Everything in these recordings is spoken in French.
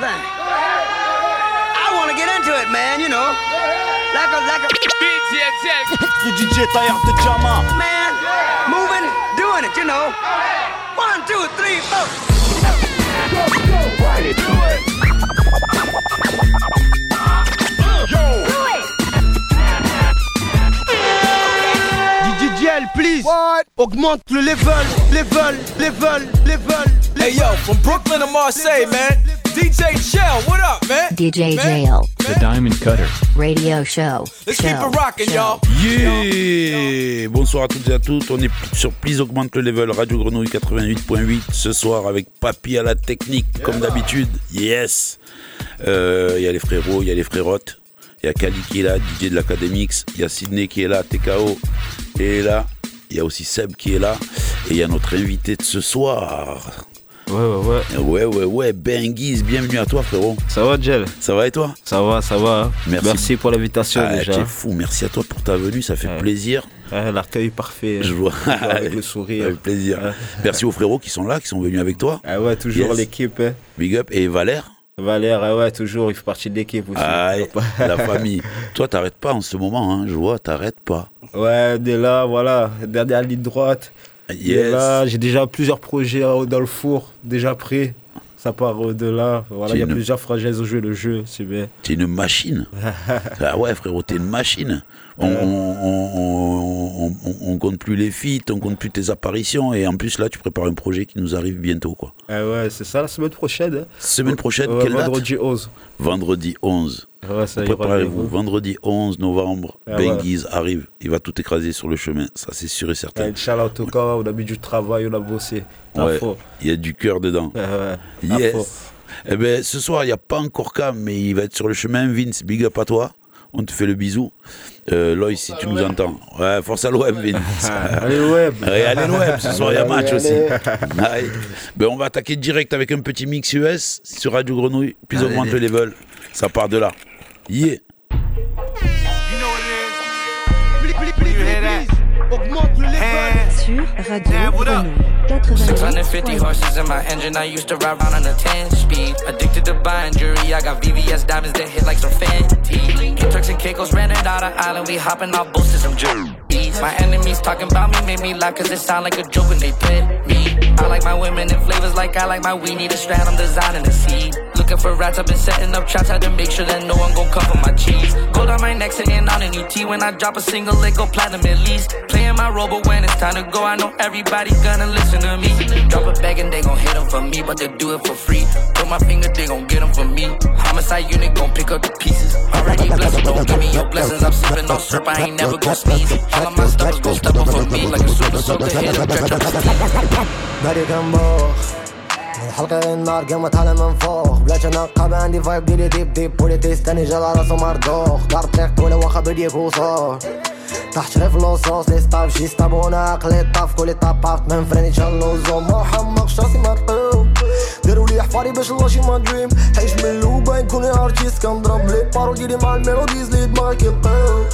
my thing. I want to get into it, man, you know. Like a, like a. Le DJ Taillard de Jama. Man, moving, doing it, you know. One, two, three, four. DJL, please. Augmente le level, level, level, level. Hey yo, from Brooklyn to Marseille, man. DJ Shell, what up, man? DJ Man, Jail. The Diamond Cutter. Radio Show. Let's keep it rocking, y'all. Yeah. Bonsoir à toutes et à tous, on est sur Please Augmente le Level, Radio Grenouille 88.8 ce soir avec Papy à la technique comme d'habitude, yes. Euh, Il y a les frérots, il y a les frérottes, il y a Kali qui est là, DJ de l'Académix, il y a Sydney qui est là, TKO est là, il y a aussi Seb qui est là, et il y a notre invité de ce soir. Ouais, ouais, ouais. Ouais, ouais, ouais, Benguise, bienvenue à toi frérot. Ça va, Gel Ça va et toi? Ça va, ça va. Merci. pour l'invitation Ah, déjà. T'es fou, merci à toi pour ta venue, ça fait Ouais. plaisir. Ouais, L'accueil parfait. Je vois. Avec le sourire. Avec plaisir. Merci aux frérots qui sont là, qui sont venus avec toi. Ah ouais, toujours Yes. l'équipe. hein. Big up. Et Valère, Valère, ah ouais, toujours, il fait partie de l'équipe aussi. La famille. Toi, t'arrêtes pas en ce moment, hein. je vois, t'arrêtes pas. Ouais, dès là, voilà, dernière ligne droite. Yes. là, j'ai déjà plusieurs projets euh, dans le four, déjà prêts. Ça part euh, de là. Voilà, il y a une- plusieurs frangaises au jeu, le jeu, c'est bien. T'es une machine. ah ouais, frérot, t'es une machine. On, on, on, compte plus les feats, on compte plus tes apparitions. Et en plus, là, tu prépares un projet qui nous arrive bientôt, quoi. Ah ouais, c'est ça la semaine prochaine. hein. Semaine prochaine, Ouais, quelle date vendredi 11. Vendredi 11. Ouais, ça y est, Préparez-vous. Vendredi 11 novembre, Ah Benguise arrive. Il va tout écraser sur le chemin. Ça, c'est sûr et certain. Ouais, Inch'Allah, en tout cas, on a mis du travail, on a bossé. Ouais. Il y a du cœur dedans. Ouais. À Yes. Eh ben, ce soir, il n'y a pas encore Cam, mais il va être sur le chemin. Vince, big up à toi. On te fait le bisou. Euh, Loïs, si tu nous entends. Ouais, force à l'OM, Vince. Allez. Ouais, allez l'OM, ce soir il y a match Allez, aussi. allez. Ben, on va attaquer direct avec un petit mix US sur Radio Grenouille, puis Allez. augmente le level. Ça part de là. Yeah. Augmente le eh. level. Sur Radio Grenouille 650 horses in my engine. I used to ride around on a 10 speed. Addicted to buying jewelry. I got VVS diamonds that hit like some Fenty. Turks and Caicos rented out an island. We hopping off boats to some jewelry. My enemies talking about me made me laugh cause it sound like a joke when they pet me. I like my women in flavors like I like my weed. Need a strand, I'm designing a seed. Looking for rats, I've been setting up traps. Had to make sure that no one gon' cover my cheese. Gold on my neck, sitting on an ET. When I drop a single, it go platinum at least. Playing my role, but when it's time to go, I know everybody gonna listen to me. Drop a bag and they gon' hit them for me, but they do it for free. Put my finger, they gon' get them for me. Homicide unit gon' pick up the pieces. Already blessed, don't give me your blessings. I'm sipping no syrup, I ain't never gon' sneeze. All of my stuff is gon' step up for me like a super soaker. Hit a dredge up. بوخ حلقة النار قامت على من فوق بلاش أنا قابع عندي فايب ديلي ديب ديب. بوليتيس تاني جال راسو مردوخ. دار طريق ولا واخا بديك وصور تحت غير فلوسوس لي ستاف جي ستابونا. عقلي طاف كولي طابارت من فريني تشالوزو ما حمقش راسي مرقوب داروا لي حفاري باش نلاشي ما دريم حيش من اللوبة نكون ارتيست كنضرب لي بارو ديالي مع الميلوديز لي دماغي كيلقاو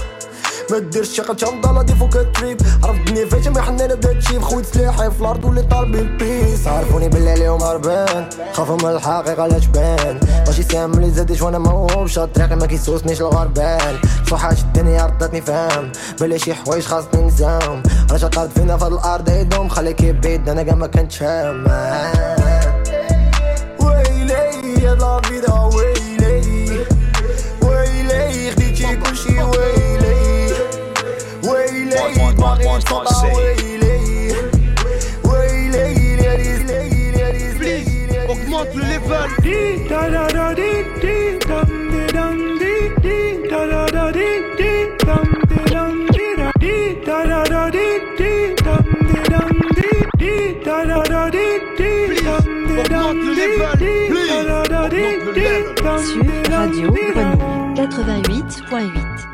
ما ديرش شي قلت ضالا دي فوق التريب. عرفتني فايت ما حنانه بدا تشيب خويت سلاحي في الأرض ولي طالبين البيس عرفوني باللي اليوم هربان. خافوا من الحقيقة لا تبان ماشي سام اللي زادش وأنا موهوب شاد طريقي ما كيسوسنيش الغربان. صحات الدنيا ردتني فاهم بلي شي حوايج خاصني نزاهم رجع قارد فينا في الأرض يدوم خليك يبيد أنا كاع ما كنتش هام ويلي يا لا فيدا ويلي. ويلي خديتي كلشي ويلي. Augmente le level. Sur Radio Grenouille 88.8.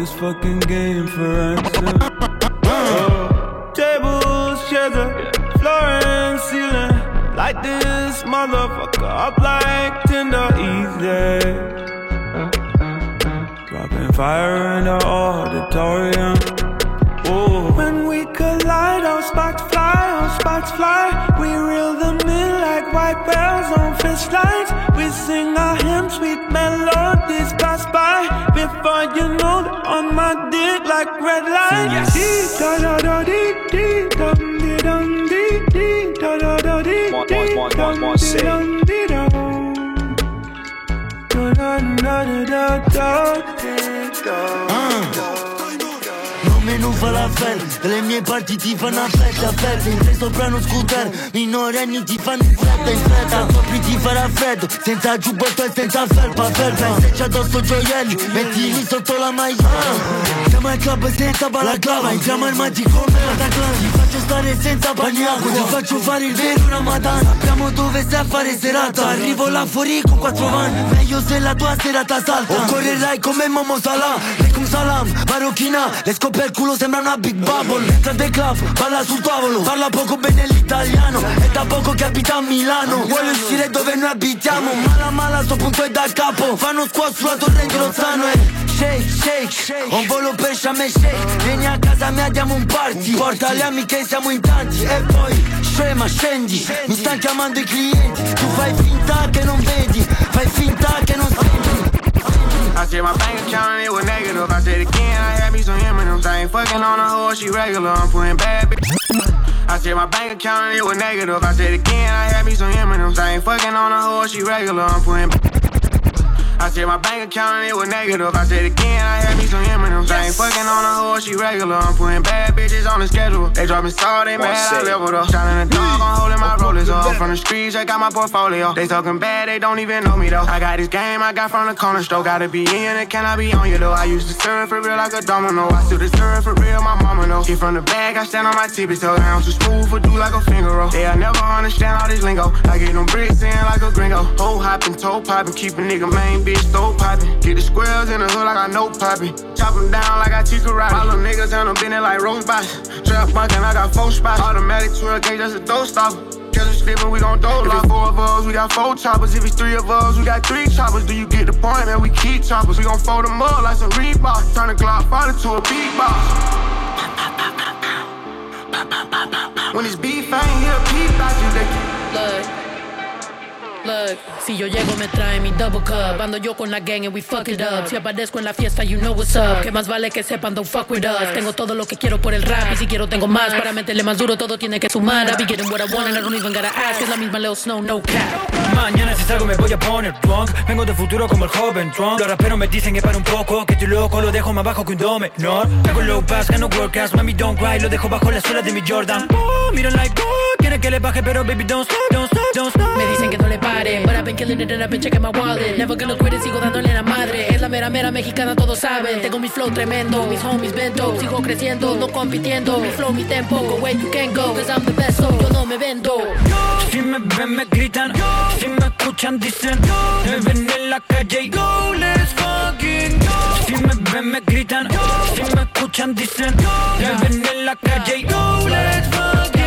This fucking game for ransom. Oh, uh, tables, chairs, floor and ceiling. Light this motherfucker up like Tinder easy. Dropping fire in the auditorium. When we collide, our sparks fly, sparks fly. We reel them in like white whales on fish lines. We sing our hymns, sweet melodies pass by. Before you know, on my dick like red lights. Dee da da da dee dee dum dee dum dee dee da da da dee dee dum dee dum dee dum. Da da da da da da da. Nome non fa la fel Le mie parti ti fanno affetta affetta In tre soprano scooter Minorenni ti fanno in fretta in fretta farà freddo Senza giubbotto e senza felpa felpa Se c'è addosso gioielli Mettili sotto la maglia Siamo al club senza balaclava Entriamo al magico come Bataclan stare senza bagnaco Ti faccio fare il vero Ramadan. Sappiamo dove stai a fare serata. Arrivo là fuori con quattro van. Meglio se la tua serata salta. O correrai come Momo Salah. Lecum salam, marocchina. Le scopre il culo sembra una big bubble. Entra del club, parla sul tavolo. Parla poco bene l'italiano. È da poco che abita a Milano. Vuole uscire dove noi abitiamo. Mala mala, sto punto è da capo. Fanno squat sulla torre di Rozzano e Shake, shake, un volo per Shame Shake Vieni a casa mia, diamo un party. Porta le amiche, siamo in tanti E poi, scema, scendi Mi stanno chiamando i clienti Tu fai finta che non vedi Fai finta che non senti I said my bank account and it was negative. I said again, I had me some M&M's. I ain't fucking on a hoe, she regular. I'm putting bad bitch. I said my bank account and it was negative. I said again, I had me some M&M's. I ain't fucking on a hoe, she regular. I'm putting. I said my bank account and it was negative. I said again, I had me some M&M's. I ain't fucking on a hoe, she regular. I'm putting bad bitches on the schedule. They dropping salt, they mad, I leveled up. Shining the dog, I'm holding my rollers up. From the streets, I got my portfolio. They talking bad, they don't even know me though. I got this game, I got from the corner store. Gotta be in it, can I be on you though? I used to serve for real like a domino. I still deserve for real, my mama know. Get from the bag, I stand on my tippy toes. I'm too smooth for do like a finger roll. They'll never understand all this lingo. I get them bricks in like a gringo. Hoe hopping, toe popping, keep a nigga main bitch, throw popping. Get the squares in the hood like I know popping. Chop them down like I teach karate. All them niggas and them bending like rose box. Trap bunkin', I got four spots. Automatic 12 gauge, that's a dough stopper. Catch us slipping, we gon' throw If it's four of us, we got four choppers. If it's three of us, we got three choppers. Do you get the point, man? We keep choppers. We gon' fold them up like some Reebok. Turn the Glock 5 into a beatbox. When it's beef, I ain't here, peep out you. They Look. Si yo llego me trae mi double cup. Ando yo con la gang and we fuck it up. Si aparezco en la fiesta you know what's up. Que más vale que sepan don't fuck with us. Tengo todo lo que quiero por el rap Y si quiero tengo más. Para meterle más duro todo tiene que sumar. I be getting what I want and I don't even gotta ask. Es la misma Leo Snow, no cap. Mañana si salgo me voy a poner drunk Vengo de futuro como el joven Trump. Los raperos me dicen que para un poco Que estoy loco lo dejo más bajo que un dome No, hago low pass, gano workouts Mami don't cry, lo dejo bajo la suela de mi Jordan. Oh, miren like oh, quieren que le baje pero baby don't stop, don't stop, don't stop. Me dicen que no le pare But I've been killing it and I've been checking my wallet. Never gonna quit it, sigo dándole la madre. Es la mera mera mexicana, todos saben. Tengo mi flow tremendo, mis homies bento Sigo creciendo, no compitiendo. Mi flow, mi tempo, go where you can go. Cause I'm the best, so yo no me vendo. Si me ven me gritan. Si me escuchan dicen Me ven en la calle y go let's fucking go Si me ven me gritan. Si me escuchan dicen Me ven en la calle y go let's fucking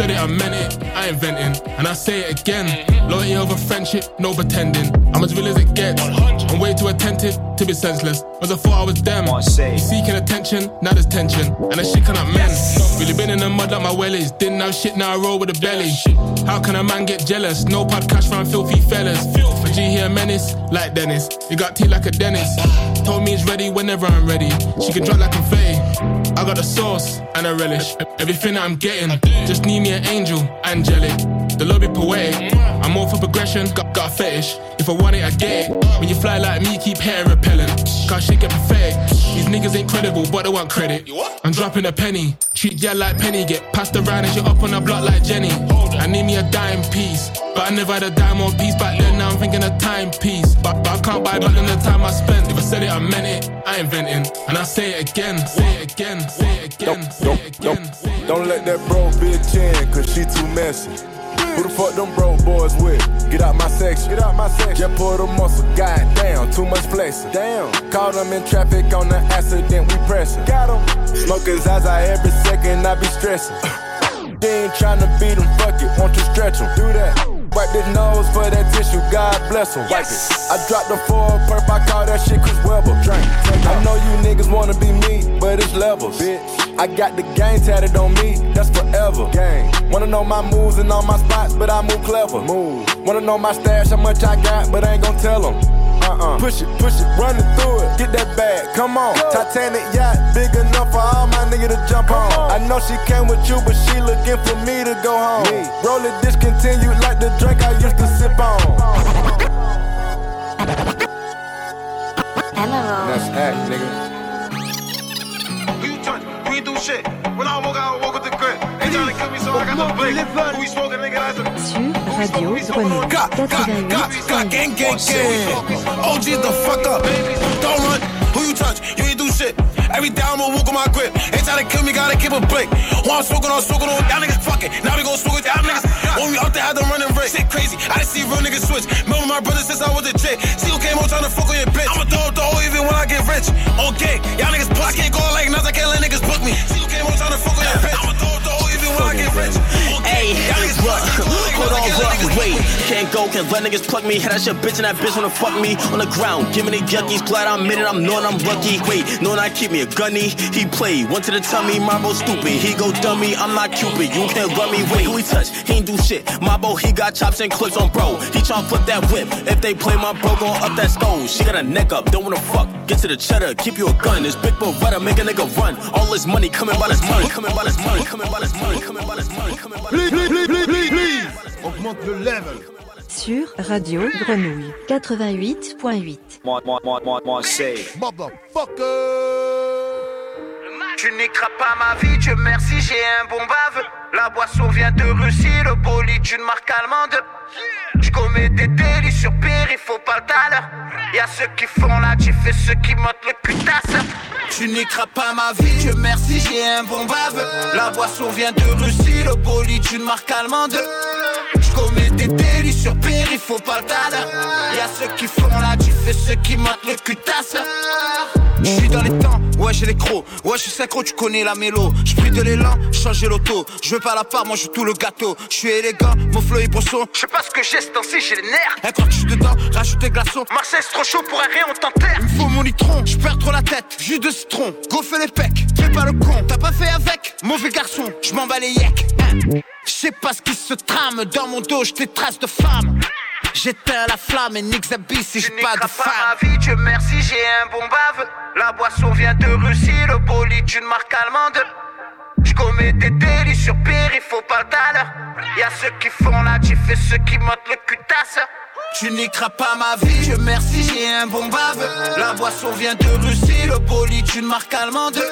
said it, I meant it. I ain't venting, and I say it again. Loyalty over friendship, no pretending. I'm as real as it gets. I'm way too attentive to be senseless. Was I thought I was them. You seeking attention, now there's tension, and that shit cannot mend. Really been in the mud like my wellies. Didn't have shit, now I roll with a belly. How can a man get jealous? No podcast from filthy fellas. A G here menace, like Dennis. You got tea like a dentist. Told me it's ready whenever I'm ready. She can drop like a confetti. I got the sauce and a relish. Everything that I'm getting, just need me an angel, angelic. The lobby poetic. I'm all for progression, got, got a fetish. If I want it, I get it. When you fly like me, keep hair repellent. Cause shit get pathetic. These niggas ain't credible, but they want credit. I'm dropping a penny. Treat ya like penny, get passed around and you up on the block like Jenny. I need me a dime piece. But I never had a dime on piece back then, now I'm thinking a timepiece. But, but I can't buy back than the time I spent. If I said it, I meant it. I ain't venting. And I say it again, say it again, say it again, say it again. Don't let that bro bitch in, cause she too messy. Who the fuck them broke boys with? Get out my section. Get out my section. Just pull the muscle. God damn, too much flexing. Damn. Caught them in traffic on the accident, we pressin'. Got them. Smoking Zaza every second, I be stressing. They ain't tryna beat them, fuck it, won't you stretch them? Do that. Wipe this nose for that tissue, God bless them. Wipe it. I dropped the four perp, I call that shit Chris Webber. Drink. I know you niggas wanna be me, but it's levels. Bitch. I got the game tatted on me, that's forever. Gang. Wanna know my moves and all my spots, but I move clever. Move. Wanna know my stash, how much I got, but I ain't gon' tell them. Uh-uh. Push it, push it, run it through it. Get that bag, come on. Titanic yacht, big enough for all my niggas to jump on. I know she came with you, but she looking for me to go home. Me. Roll it discontinued like the drink I used to sip on. That's act, nigga. Shit? When I walk out, I walk with the grip. They tryna kill me, so I got the blink. Who you smoking, nigga? That's a Sur Radio Grenouille 88.8. gang, gang, gang. OG's the fuck up. Don't run. Who you touch? You ain't do shit. Every day I'ma walk on my grip. Ain't trying to kill me, gotta keep a blink. Who I'm smoking on, smoking on. Y'all niggas fucking. Now we gon' smoke with y'all niggas. When we out there, had them running race. Shit crazy. I done see real niggas switch. Remember my brother since I was a chick. See who came home trying to fuck on your bitch. I'ma throw up the hole even when I get rich. Okay, y'all niggas go, can't let niggas pluck me. Had that shit bitch and that bitch wanna fuck me on the ground. Give me the yuckies, glad I'm in it, I'm knowing I'm lucky. Wait, knowing I keep me a gunny. He play, one to the tummy, Marbo stupid. He go dummy, I'm not Cupid. You can't run me, wait, who he touch? He ain't do shit. Marbo, he got chops and clips on bro. He tryna flip that whip. If they play my bro, gon' up that stove. She got a neck up, don't wanna fuck. Get to the cheddar, keep you a gun. This big Beretta make a nigga run. All this money coming by this money, coming by this money, coming by this money, coming by this money, coming by this money. Please, please, please, please, please. Augmente le level. Sur Radio Grenouille 88.8. Moi, moi, moi, moi, moi, c'est. Tu niqueras pas ma vie, Dieu merci, j'ai un bon bave. La boisson vient de Russie, le bolide d'une marque allemande. Je commets des délits sur pire, il faut pas le. Y'a ceux qui font la diff et ceux qui montent le cutasse. Tu niqueras pas ma vie, Dieu merci, j'ai un bon bave. La boisson vient de Russie, le bolide d'une marque allemande. Je commets des délits sur pire, il faut pas le. Y'a ceux qui font la diff et ceux qui montent le cutasse. Je suis dans les temps, ouais j'ai les crocs, ouais je suis synchro, tu connais la mélo. Je pris de l'élan, changer l'auto. Je veux pas la part, moi je tout le gâteau. Je suis élégant, mon flow est brosson. Je sais pas ce que j'ai temps-ci, j'ai les nerfs. Un quand je suis dedans, rajoute des glaçons. Marseille c'est trop chaud pour un rien, on t'enterre. Il me faut mon litron, je perds trop la tête. Jus de citron, fais les pecs. Fais pas le con, t'as pas fait avec? Mauvais garçon, je m'en bats les yeux. Je sais pas ce qui se trame dans mon dos, je traces de femme. J'éteins la flamme et nique Zabi si j'ai pas de femme. ma vie, Dieu merci, j'ai un bon bave. La boisson vient de Russie, le bolide d'une marque allemande. Je commets des délits sur il faut pas le. Y'a ceux qui font la diff et ceux qui montent le cutasse. Tu niqueras pas ma vie, Dieu merci, j'ai un bon bave. La boisson vient de Russie, le bolide d'une marque allemande.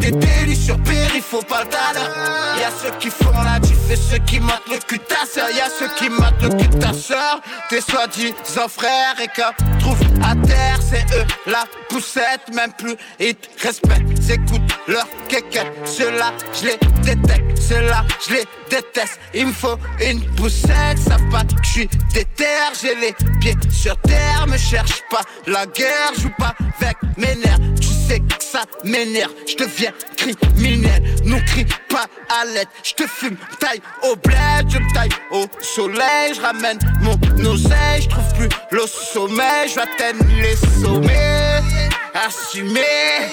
Des délits sur il faut pas le. Y'a ceux qui font la diff et ceux qui matent le cul de ta sœur. Y'a ceux qui matent le cul de ta sœur. Tes soi-disant frères et que trouve à terre, c'est eux la poussette, même plus ils te respectent. Écoute leur quéquette, ceux-là je les détecte, ceux-là je les déteste. Il me faut une poussette, ça pas je suis déter, j'ai les pieds sur terre, me cherche pas la guerre, joue pas avec mes nerfs. Tu sais que ça m'énerve, je deviens criminel, nous crie pas à l'aide, je te fume, taille au bled, je me taille au soleil, je ramène mon oseille, je trouve plus le sommeil, je atteindre les sommets, assumer,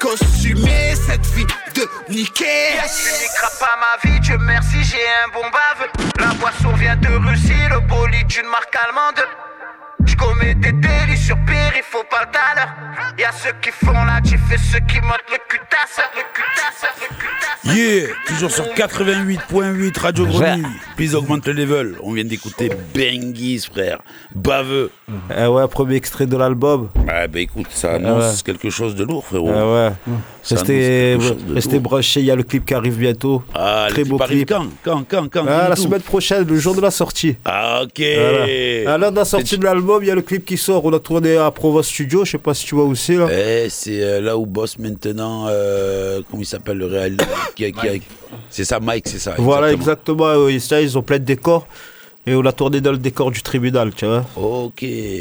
costumer cette vie de niquer. Tu niqueras pas ma vie, Dieu merci, j'ai un bon bave. La boisson vient de Russie, le bolide d'une marque allemande. Je commets des délits sur pire, il faut pas le talent. Y'a ceux qui font la diff et ceux qui montent le cutasse, le cutasse, le cutasse. Yeah, toujours sur 88.8 Radio Grenouille. Puis augmente le level. On vient d'écouter Benguis, frère. Baveux. Eh ouais, premier extrait de l'album. Ah bah écoute, ça annonce ouais. quelque chose de lourd, frérot. Ah ouais. Ça Restez, annonce restez branchés, il y a le clip qui arrive bientôt. Ah, Très beau clip. quand Quand, quand, quand Ah, la semaine prochaine, le jour de la sortie. Ah, ok. Voilà. À l'heure de la sortie de l'album, il y a le clip qui sort. On a tourné à Provo Studio. Je sais pas si tu vois où c'est là. Eh, c'est euh, là où bosse maintenant, euh, comment il s'appelle le réel C'est ça, Mike, c'est ça. Voilà, exactement. exactement. ça, ils ont plein de décors. Et on a tourné dans le décor du tribunal, tu vois. Ok,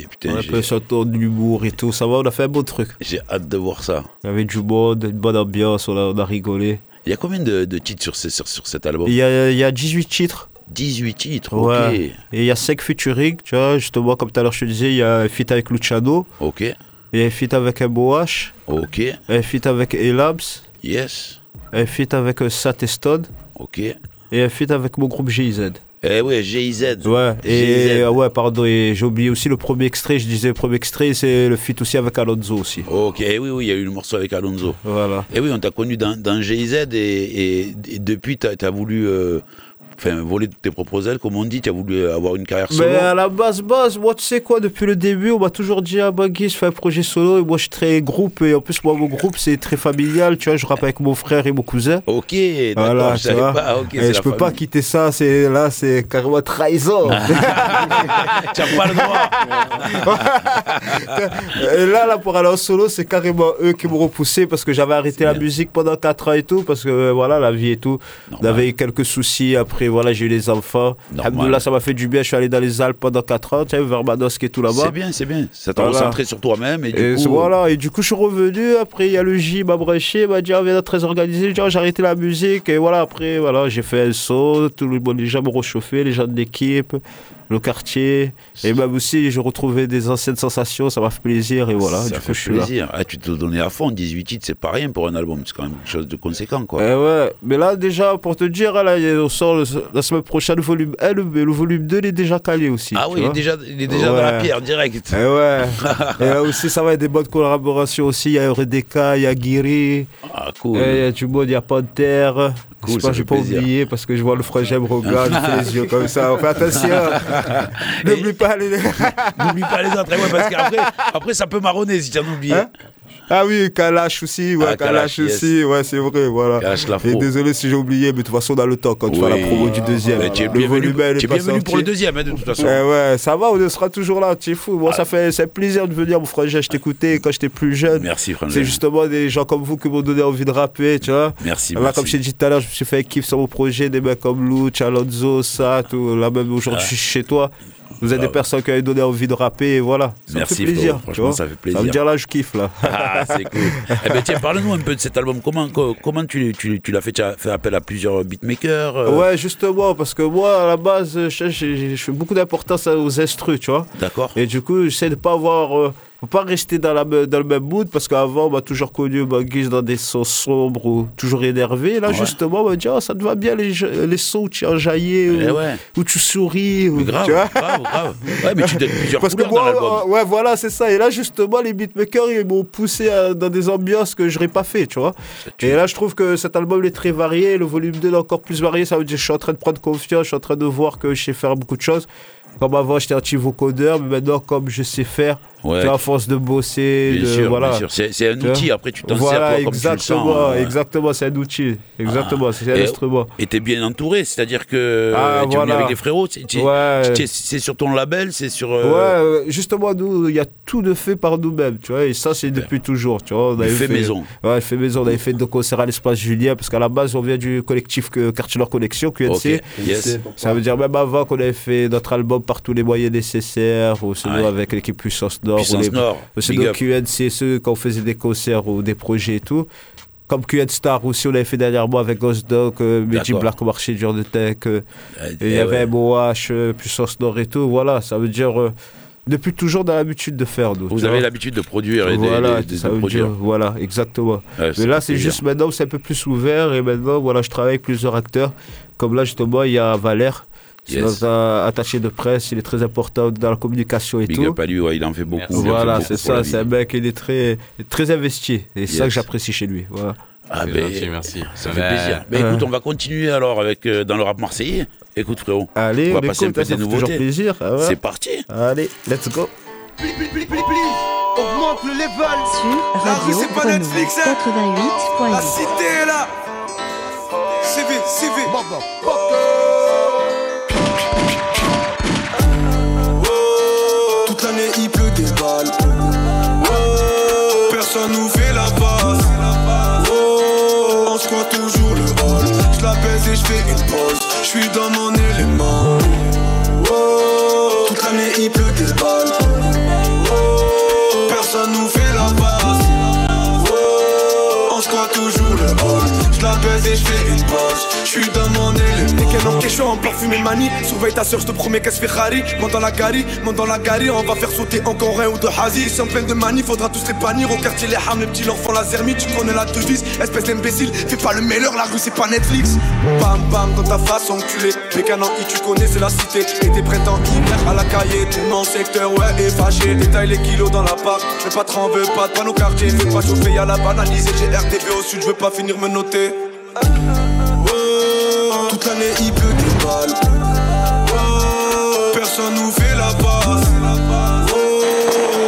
putain. On a j'ai- fait sur tour de l'humour et tout. Ça va, on a fait un beau truc. J'ai hâte de voir ça. Il y avait du monde, une bonne ambiance, on a, on a rigolé. Il y a combien de, de titres sur, ce- sur, sur cet album? Il y a, il y a 18 titres. 18 titres, Ouais. ok. Et il y a 5 featuring, tu vois. Justement, comme tout à l'heure, je te disais, il y a un feat avec Luciano. Ok. Il y a un feat avec MOH. Ok. Un feat avec Elabs. Yes. Un feat avec euh, Sat et Stone. Ok. Et un feat avec mon groupe GIZ. Eh ouais, GIZ. Ouais, et GIZ. euh, ouais, pardon, et j'ai oublié aussi le premier extrait. Je disais le premier extrait, c'est le feat aussi avec Alonso aussi. Ok, eh oui, oui, il y a eu le morceau avec Alonso. Voilà. Et oui, on t'a connu dans, dans GIZ et, et, et depuis, t'as as voulu euh, enfin, voler de tes propres ailes, comme on dit, tu as voulu avoir une carrière solo. Mais à la base, base, moi, tu sais quoi, depuis le début, on m'a toujours dit, ah, bah, Guy, je fais un projet solo, et moi, je suis très groupe, et en plus, moi, mon groupe, c'est très familial, tu vois, je rappe avec mon frère et mon cousin. Ok, d'accord, Voilà, je savais pas. Ok, Et je peux pas quitter ça, c'est là, c'est carrément trahison. tu n'as pas le droit. et là, là, pour aller en solo, c'est carrément eux qui m'ont repoussé parce que j'avais arrêté la musique pendant 4 ans et tout, parce que euh, voilà, la vie et tout. On avait eu quelques soucis, après, voilà, j'ai eu les enfants. Là, ça m'a fait du bien, je suis allé dans les Alpes pendant 4 ans, tu sais, vers Manosque et tout là-bas. C'est bien, c'est bien. Ça t'a Voilà. recentré sur toi-même et du Et coup. voilà, et du coup, je suis revenu. Après, il y a le il m'a branché, il m'a dit, ah, viens très organisé. J'ai ah, j'ai arrêté la musique. Et voilà, après, voilà, j'ai fait un son. Tout le monde, les gens m'ont réchauffé, les gens de l'équipe, le quartier. Et même aussi, j'ai retrouvé des anciennes sensations. Ça m'a fait plaisir. Et voilà, ça du coup, fait je suis là. plaisir. Ah, tu te donnais à fond, 18 titres, c'est pas rien pour un album, c'est quand même quelque chose de conséquent, quoi. Eh ouais, mais là déjà pour te dire, là, on sort le- la semaine prochaine le volume 1, le, mais le volume 2 il est déjà calé aussi. Ah oui, il est déjà, il est déjà dans la pierre, direct. Eh ouais. Et là aussi, ça va être des bonnes collaborations aussi. Il y a Euredeka, il y a Guiri. Ah, cool. Et Il y a monde, il y a Panther. Cool, Je sais ça pas, plaisir. oublié parce que je vois le frangin me regarde, il fait les yeux comme ça. On fait attention. N'oublie pas les. N'oublie pas les autres, eh ouais, parce qu'après après, ça peut marronner si tu en oublies. Hein? Ah oui, Kalash aussi, ouais, Ah, Kalash, Kalash, yes. aussi, ouais, c'est vrai, voilà. Kalash. Et désolé si j'ai oublié, mais de toute façon, on a le temps quand tu fais la Oui. promo du deuxième. Mais tu es bienvenu, bienvenu pour le deuxième, hein, de toute façon. Eh ouais, ça va, on sera toujours là, tu es fou. Moi, ça fait c'est plaisir de venir, mon frangin. Je t'écoutais quand j'étais plus jeune. Merci, frangin. C'est justement des gens comme vous qui m'ont donné envie de rapper, tu vois. Merci, Là, merci. comme je t'ai dit tout à l'heure, je me suis fait kiff sur mon projet, des mecs comme Lou, Alonso, ça, tout. Là, même aujourd'hui, je suis chez toi. Vous êtes des personnes qui avaient donné envie de rapper, et voilà. Ça Merci, me fait plaisir. Franchement, ça fait plaisir. Ça me dire là, je kiffe, là. Ah, c'est cool. eh ben, tiens, parle-nous un peu de cet album. Comment, co- comment tu, tu, tu l'as fait Tu as fait appel à plusieurs beatmakers euh, Ouais, justement, parce que moi, à la base, je, je- je fais beaucoup d'importance aux instrus, tu vois. D'accord. Et du coup, j'essaie de pas avoir. euh, faut pas rester dans, la, me- dans le même mood, parce qu'avant, on m'a toujours connu Manguise dans des sons sombres ou toujours énervé. Là, Ouais. justement, on m'a dit, oh, ça te va bien les, les sons où tu es enjaillé, Eh où, ouais. où tu souris. Ou, grave, tu vois grave, grave. Ouais, mais tu donnes plusieurs Parce que dans moi, l'album. euh, ouais, voilà, c'est ça. Et là, justement, les beatmakers, ils m'ont poussé à- dans des ambiances que j'aurais pas fait, tu vois. Et là, je trouve que cet album il est très varié. Le volume 2 est encore plus varié. Ça veut dire que je suis en train de prendre confiance. Je suis en train de voir que je sais faire beaucoup de choses. Comme avant, j'étais un petit vocodeur, mais maintenant, comme je sais faire, Ouais. tu à force de bosser, Bien de, sûr, voilà. bien sûr. C'est- un outil, après, tu t'en sers, Voilà, toi, comme tu le exactement, sens, hein. exactement, c'est un outil. Exactement, c'est un Et- instrument. Et t'es bien entouré, c'est-à-dire que Ah, tu es venu voilà. avec les frérots. c'est- Ouais. sur ton label, c'est sur. euh, Ouais, euh, justement, nous, il y a tout de fait par nous-mêmes, tu vois, et ça, c'est depuis toujours, tu vois. On avait fait maison. Ouais, fait maison. On avait fait deux concerts à l'espace Julien, parce qu'à la base, on vient du collectif que Quartier Nord Collection, QNC. Yes. Ça veut dire même avant qu'on avait fait notre album par tous les moyens nécessaires, ou sinon Ouais. avec l'équipe Puissance Nord. Puissance les, Nord, big up. QNC, ceux quand on faisait des concerts ou des projets et tout. Comme QN Star aussi, on avait fait dernièrement avec Ghost Dog, euh, D'accord. Black au marché du de Tech. euh, Euh, et il y eh avait ouais. MOH, euh, Puissance Nord et tout. Voilà, ça veut dire. euh, depuis toujours dans l'habitude de faire. nous, Vous avez l'habitude de produire et voilà, de, produire. dire, voilà, exactement. Ouais, Mais là, c'est juste maintenant, c'est un peu plus ouvert et maintenant, voilà, je travaille avec plusieurs acteurs. Comme là, justement, il y a Valère, Yes. notre euh, attaché de presse, il est très important dans la communication et Big tout. up à lui, ouais, il en fait beaucoup. Voilà, c'est ça, c'est un mec, il est très, très investi. Et c'est ça Yes. que j'apprécie chez lui. Voilà. Ah ben, gentil, merci. Ça fait Ben, plaisir. Ben, euh, écoute, on va continuer alors avec euh, dans le rap marseillais. Écoute frérot, Allez, on va on passer un écoute, peu hein, ça des nouveautés. plaisir. ah ouais. C'est parti. Allez, let's go. Augmente le level. Sur La Radio rue, c'est pas Netflix, hein. 88.8. La cité est là. CV, CV. Toute Personne nous fait la passe. Oh, On croit toujours le haut. et je fais une pause. Je suis dans mon élément. Oh, toute l'année il pleut des balles. Et je fais une pause. Je suis dans mon élément. Et quel homme chaud en parfumé manie. Surveille ta soeur, je te promets qu'elle se fait Ferrari Monte dans la gari, monte dans la gari On va faire sauter encore un ou deux hazi Si en pleine de manie, faudra tous les bannir. Au quartier les hams, les petits leur font la zermite Tu connais la devise, espèce d'imbécile. Fais pas le meilleur, la rue c'est pas Netflix. Bam bam dans ta face enculé. Mécanan I tu connais c'est la cité. Été printemps, hiver à la cahier. Tout mon secteur ouais est fâché Détaille les kilos dans la part Mais pas trop veut pas de nos quartiers. Fais pas chauffer y'a la banalisée. J'ai RTB au sud, je veux pas finir me noter Toute l'année il pleut des balles. Oh, personne nous fait la passe. Oh,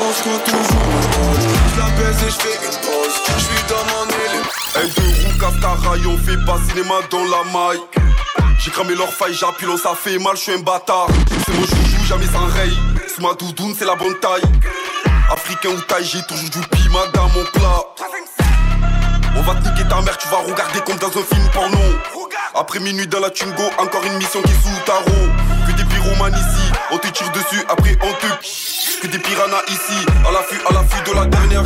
on se compte toujours. Je la baise et je fais une pause. Je suis dans mon élément. Un deux roues Castarail, on fait pas cinéma dans la maille. J'ai cramé leur faille, j'appuie, ça fait mal, je suis un bâtard. C'est mon joujou, jamais sans rail. C'est ma doudoune, c'est la bonne taille. Africain ou taille, j'ai toujours du piment dans mon plat. On va te niquer ta mère, tu vas regarder comme dans un film porno. Après minuit dans la Tungo, encore une mission qui est sous tarot. Que des pyromanes ici, on te tire dessus, après on te. Que des piranhas ici, à l'affût, à l'affût de la dernière.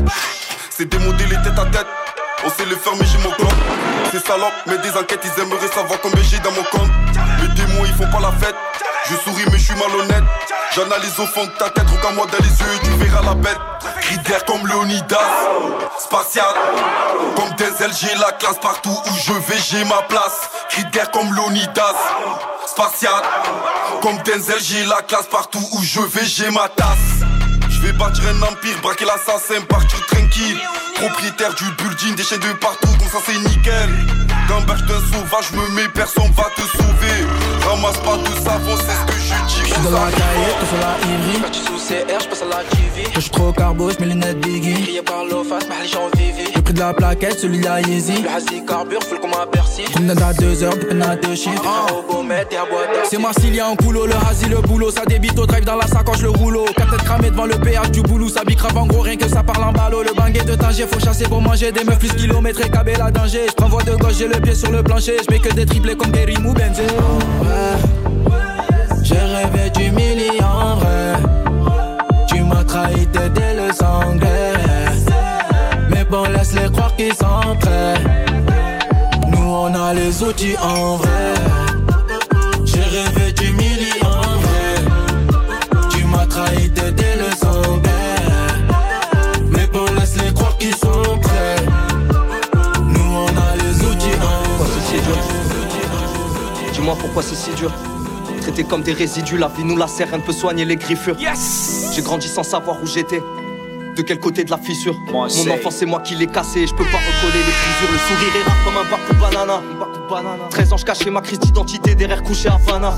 C'est démodé les têtes à tête. On sait le faire, mais j'ai mon clan. C'est salope, mais des enquêtes, ils aimeraient savoir combien j'ai dans mon compte. Ils font pas la fête. Je souris, mais je suis malhonnête. J'analyse au fond de ta tête, regarde-moi dans les yeux tu verras la bête. Cri d'air comme Leonidas, spatial. Comme Denzel, j'ai la classe partout où je vais, j'ai ma place. Cri d'air comme Leonidas, spatial. Comme Denzel, j'ai la classe partout où je vais, j'ai ma tasse. Je vais bâtir un empire, braquer l'assassin, partir tranquille. Propriétaire du building, des chaînes de partout, comme ça c'est nickel. Gamberge d'un sauvage, me mets, personne va te sauver. Ramasse pas de savon, c'est ce que je dis. J'suis dans la cahier, tout sur la Ivry. Quand tu sous CR, j'passe à la TV. Je suis trop carbo, j'mets les lunettes Biggie. Crié par l'eau face, mais j'en vivi. Le prix de la plaquette, celui de la Yeezy. Le hasi carbure, full comme un Bercy. Combien à deux heures, de peine à deux chiffres. C'est Marsilia en coulo, le hasi, le boulot. Ça débite au drive dans la sacoche, le rouleau. Quatre têtes cramées devant le péage du boulot. Ça bicrave en gros, rien que ça parle en ballot. Le banguet de Tanger, faut chasser pour manger. Des meufs plus kilométrés, cabé la danger. J'prends voie de gauche, j'ai le pied sur le plancher. J'mets que des triplés comme Gary ou Benzo. En vrai. J'ai rêvé du million en vrai. Tu m'as trahi, t'aider le sanglais. Mais bon, laisse-les croire qu'ils sont prêts. Nous, on a les outils en vrai. Dis-moi pourquoi c'est si dur. Traité comme des résidus, la vie nous la sert, rien ne peut soigner les griffures. J'ai grandi sans savoir où j'étais. De quel côté de la fissure? Mon enfant c'est moi qui l'ai cassé, je peux pas recoller les fissures. Le sourire est rare comme un bac de banana. 13 ans je cachais ma crise d'identité derrière couché à Havana.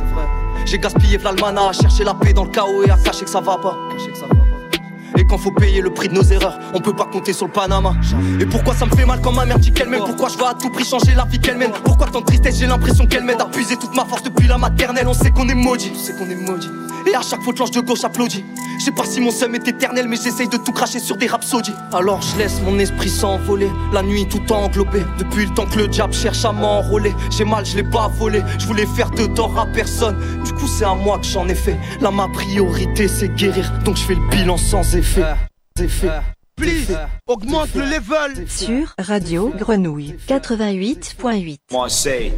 J'ai gaspillé l'almana à chercher la paix dans le chaos et à cacher que ça va pas. Et quand faut payer le prix de nos erreurs, on peut pas compter sur le Panama. Et pourquoi ça me fait mal quand ma mère dit qu'elle m'aime? Pourquoi? Je veux à tout prix changer la vie qu'elle mène? Pourquoi tant de tristesse? J'ai l'impression qu'elle m'aide à puiser toute ma force depuis la maternelle. On sait qu'on est maudit, on sait qu'on est maudit Et à chaque fois que l'ange de gauche applaudit Je sais pas si mon seum est éternel mais j'essaye de tout cracher sur des rhapsodies Alors je laisse mon esprit s'envoler La nuit tout englobé Depuis le temps que le diable cherche à m'enrôler J'ai mal, je l'ai pas volé Je voulais faire de tort à personne. Du coup c'est à moi que j'en ai fait. Là ma priorité c'est guérir. Donc je fais le bilan sans effet. Effet. Please, augmente le level. Sur Radio Grenouille 88.8. Moi, c'est.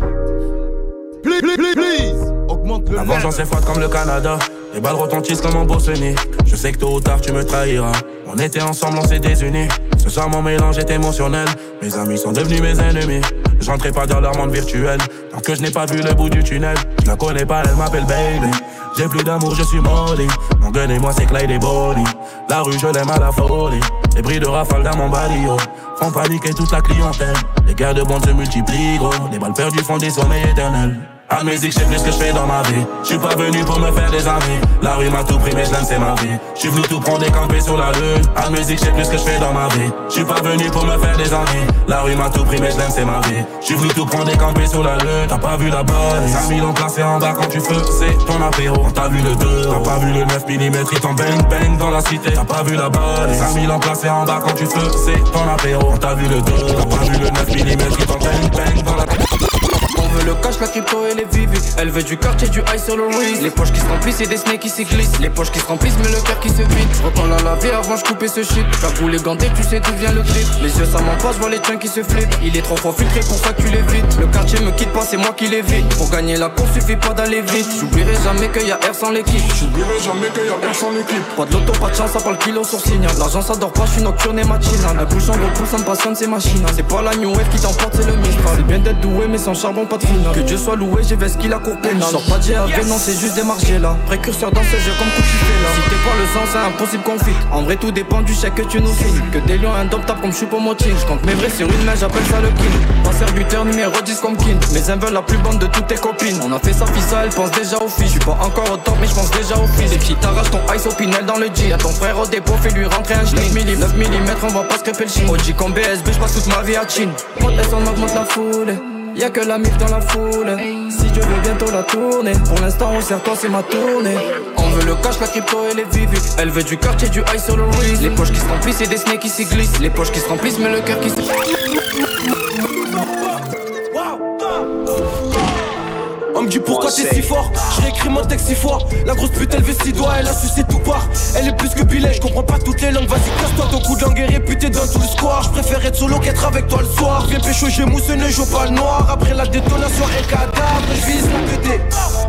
Please, please, please, augmente le La vengeance est froide comme le Canada. Les balles retentissent comme en Bosnie. Je sais que tôt ou tard tu me trahiras. On était ensemble, on s'est désunis. Ce soir, mon mélange est émotionnel. Mes amis sont devenus mes ennemis. Je rentrais pas dans leur monde virtuel. Tant que je n'ai pas vu le bout du tunnel. Je la connais pas, elle m'appelle baby. J'ai plus d'amour, je suis molly. Mon gun et moi, c'est Clyde et Bonnie. La rue, je l'aime à la folie. Les bris de rafale dans mon barrio. Font paniquer toute la clientèle. Les guerres de bande se multiplient, gros. Les balles perdues font des sommeils éternels. À musique, je plus que je fais dans ma vie. Je suis pas venu pour me faire des amis. La rue m'a tout pris, mais je c'est ma vie. Je suis venu tout prendre et camper sur la lune. À musique, je plus que je fais dans ma vie. Je suis pas venu pour me faire des amis. La rue m'a tout pris, mais je c'est ma vie. Je suis venu tout prendre et camper sur la lune. T'as pas vu la bonne? 5000 ont placé en bas quand tu fais, c'est ton apéro. T'as vu le 2, t'as pas vu le 9 mm, il t'en bang bang dans la cité. T'as pas vu la bonne? 5000 ont placé en bas quand tu fais, c'est ton apéro. T'as vu le 2, t'as pas vu le 9 mm, il t'en bang bang dans la veut le cash, la crypto et les vivi. Elle veut du quartier, du high sur le wrist. Les poches qui se remplissent et des snakes qui s'y glissent. Les poches qui se remplissent, mais le cœur qui se vide. Reprends la laver avant je coupais ce shit. T'as les ganté, tu sais d'où vient le clip. Les yeux ça m'en passe, je vois les tiens qui se flippent. Il est trop fort filtré pour ça que tu l'évites. Le quartier me quitte pas, c'est moi qui l'évite. Pour gagner la course, suffit pas d'aller vite. J'oublierai jamais qu'il y a R sans l'équipe. J'oublierai jamais qu'il y a R sans l'équipe. Pas de loto, pas de chance, ça parle kilo sur signal. L'argent ça dort pas, je suis nocturne et matinal. Un bouchon gros ça me passionne, c'est machine. C'est pas la new wave qui t'emporte, c'est le Mistral. C'est bien d'être doué, mais sans charbon, pas de. Que Dieu soit loué, j'ai qu'il a cour pénal. Sors pas de non, c'est juste des marchés là. Précurseur dans ce jeu comme coup là. Si t'es pas le sang, c'est impossible qu'on fit. En vrai, tout dépend du chèque que tu nous signes. Que des lions indomptables comme pour moting. Je compte mes vrais sur une main, j'appelle ça le kill. Pas buteur numéro 10 comme Kin. Mes veulent la plus bonne de toutes tes copines. On a fait ça, ça, elle pense déjà au fils. Je pas encore au top, mais je pense déjà au fils. Et si t'arraches ton ice au pinel dans le G. Y'a ton frère au dépôt, fais lui rentrer un schnick. 9 mm, on va pas scraper le chine. OG comme BSB, je passe toute ma vie à Chine. Monte on augmente la foule. Y'a que la mif dans la foule. Si Dieu veut bientôt la tourner. Pour l'instant, on sert toi, c'est ma tournée. On veut le cash, la crypto et les vivi. Elle veut du quartier, du high sur le. Les poches qui se remplissent et des snakes qui s'y glissent. Les poches qui se remplissent, mais le cœur qui se. Me dit pourquoi t'es si fort. Je réécris mon texte six fois. La grosse pute elle veut six doigts Elle a sucé tout part Elle est plus que billet Je comprends pas toutes les langues. Vas-y casse-toi ton coup de langue est réputé dans tout le square. Je préfère être solo qu'être avec toi le soir. Viens pécho j'ai mousse ne joue pas le noir. Après la détonation et cadavre Je vise la PD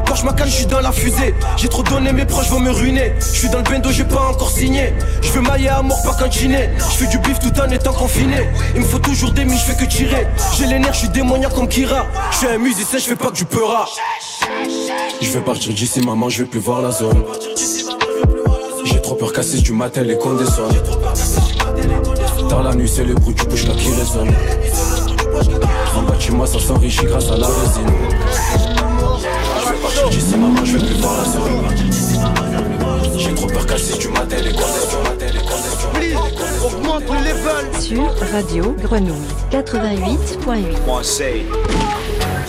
Porsche ma canne je suis dans la fusée. J'ai trop donné mes proches vont me ruiner. Je suis dans le bendo j'ai pas encore signé. Je veux mailler à mort pas cantiner Je fais du bif tout en étant confiné. Il me faut toujours des miches je fais que tirer. J'ai les nerfs je suis démoniaque comme Kira. Je suis un musicien je fais pas que du peura je vais partir d'ici, maman, je vais plus voir la zone. J'ai trop peur casser du matin, les conditions. Dans la nuit, c'est le bruit du bouche là qui résonne. En bas de moi, ça s'enrichit grâce à la résine. Je vais partir d'ici, maman, je vais plus voir la zone. J'ai trop peur casser du matin, les conditions. Augmente le level Sur Radio Grenouille 88.8 Moi c'est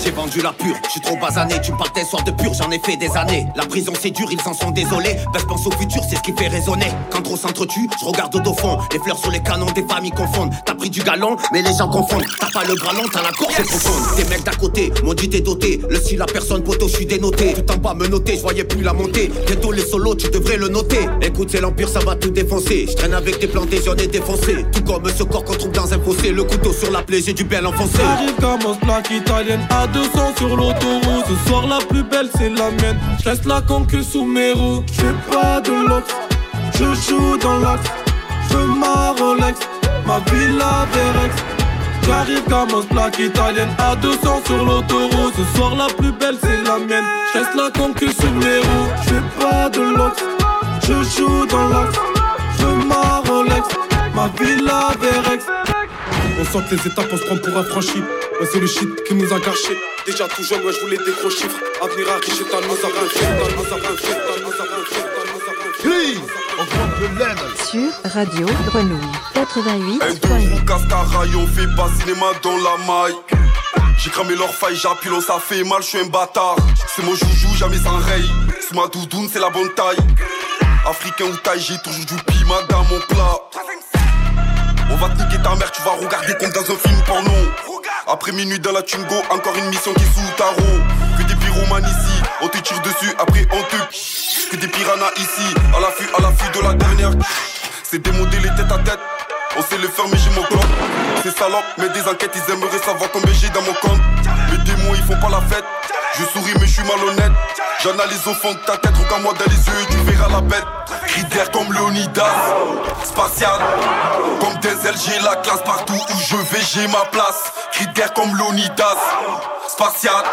j'ai vendu la pure, je suis trop basané, tu parles des soirs de pur, j'en ai fait des années. La prison c'est dur, ils s'en sont désolés. Ben je pense au futur, c'est ce qui fait résonner. Quand trop s'entretue, je regarde au fond. Les fleurs sur les canons, des familles confondent. T'as pris du galon, mais les gens confondent. T'as pas le bras long, t'as la corde yes. profonde. Des mecs d'à côté m'ont dit t'es doté. Le style la personne poteau, je suis dénoté. Tout en bas me noter, je voyais plus la montée. Bientôt les solos, tu devrais le noter. Écoute, c'est l'empire, ça va tout défoncer. Je traîne avec des plantés, j'en défoncé. Tout comme ce corps qu'on trouve dans un fossé. Le couteau sur la plaie, j'ai du bien l'enfoncer. J'arrive comme italienne à 200 sur l'eau ce soir la plus belle c'est la mienne. Je la conque sous mes roues. J'ai pas de lox. Je joue dans l'axe. Je ma Rolex. Ma villa Verex. J'arrive comme plaque italienne à 200 sur l'autoroute. Ce soir la plus belle c'est la mienne. Je la conque sous mes roues. J'ai pas de lox. Je joue dans l'axe. Je que les étapes on se prend pour affranchi Ouais c'est le shit qui nous a gâché Déjà tout jeune ouais je voulais des gros chiffres Avenir à riche et à nos Please, on le level Sur Radio Grenouille 88.8 Un cascara on fait pas cinéma dans la maille j'ai cramé leur faille, j'appuie ça fait mal, je suis un bâtard. C'est mon joujou, jamais sans rail. C'est ma doudoune, c'est la bonne taille. Africain ou taille, j'ai toujours du piment dans mon plat. On va te niquer ta mère, tu vas regarder comme dans un film porno. Après minuit dans la Tungo, encore une mission qui sous tarot. Que des pyromanes ici, on te tire dessus, après on te. Que des piranhas ici, à l'affût, à l'affût de la dernière. C'est démodé les têtes à tête. On sait le faire, mais j'ai mon clan. C'est salope, mais des enquêtes, ils aimeraient savoir combien j'ai dans mon compte. Les démons, ils font pas la fête. Je souris, mais je suis malhonnête. J'analyse au fond de ta tête, regarde-moi dans les yeux tu verras la bête. Critère comme Leonidas, spatial. Comme Denzel, j'ai la classe partout où je vais, j'ai ma place. Critère comme Leonidas, spatial.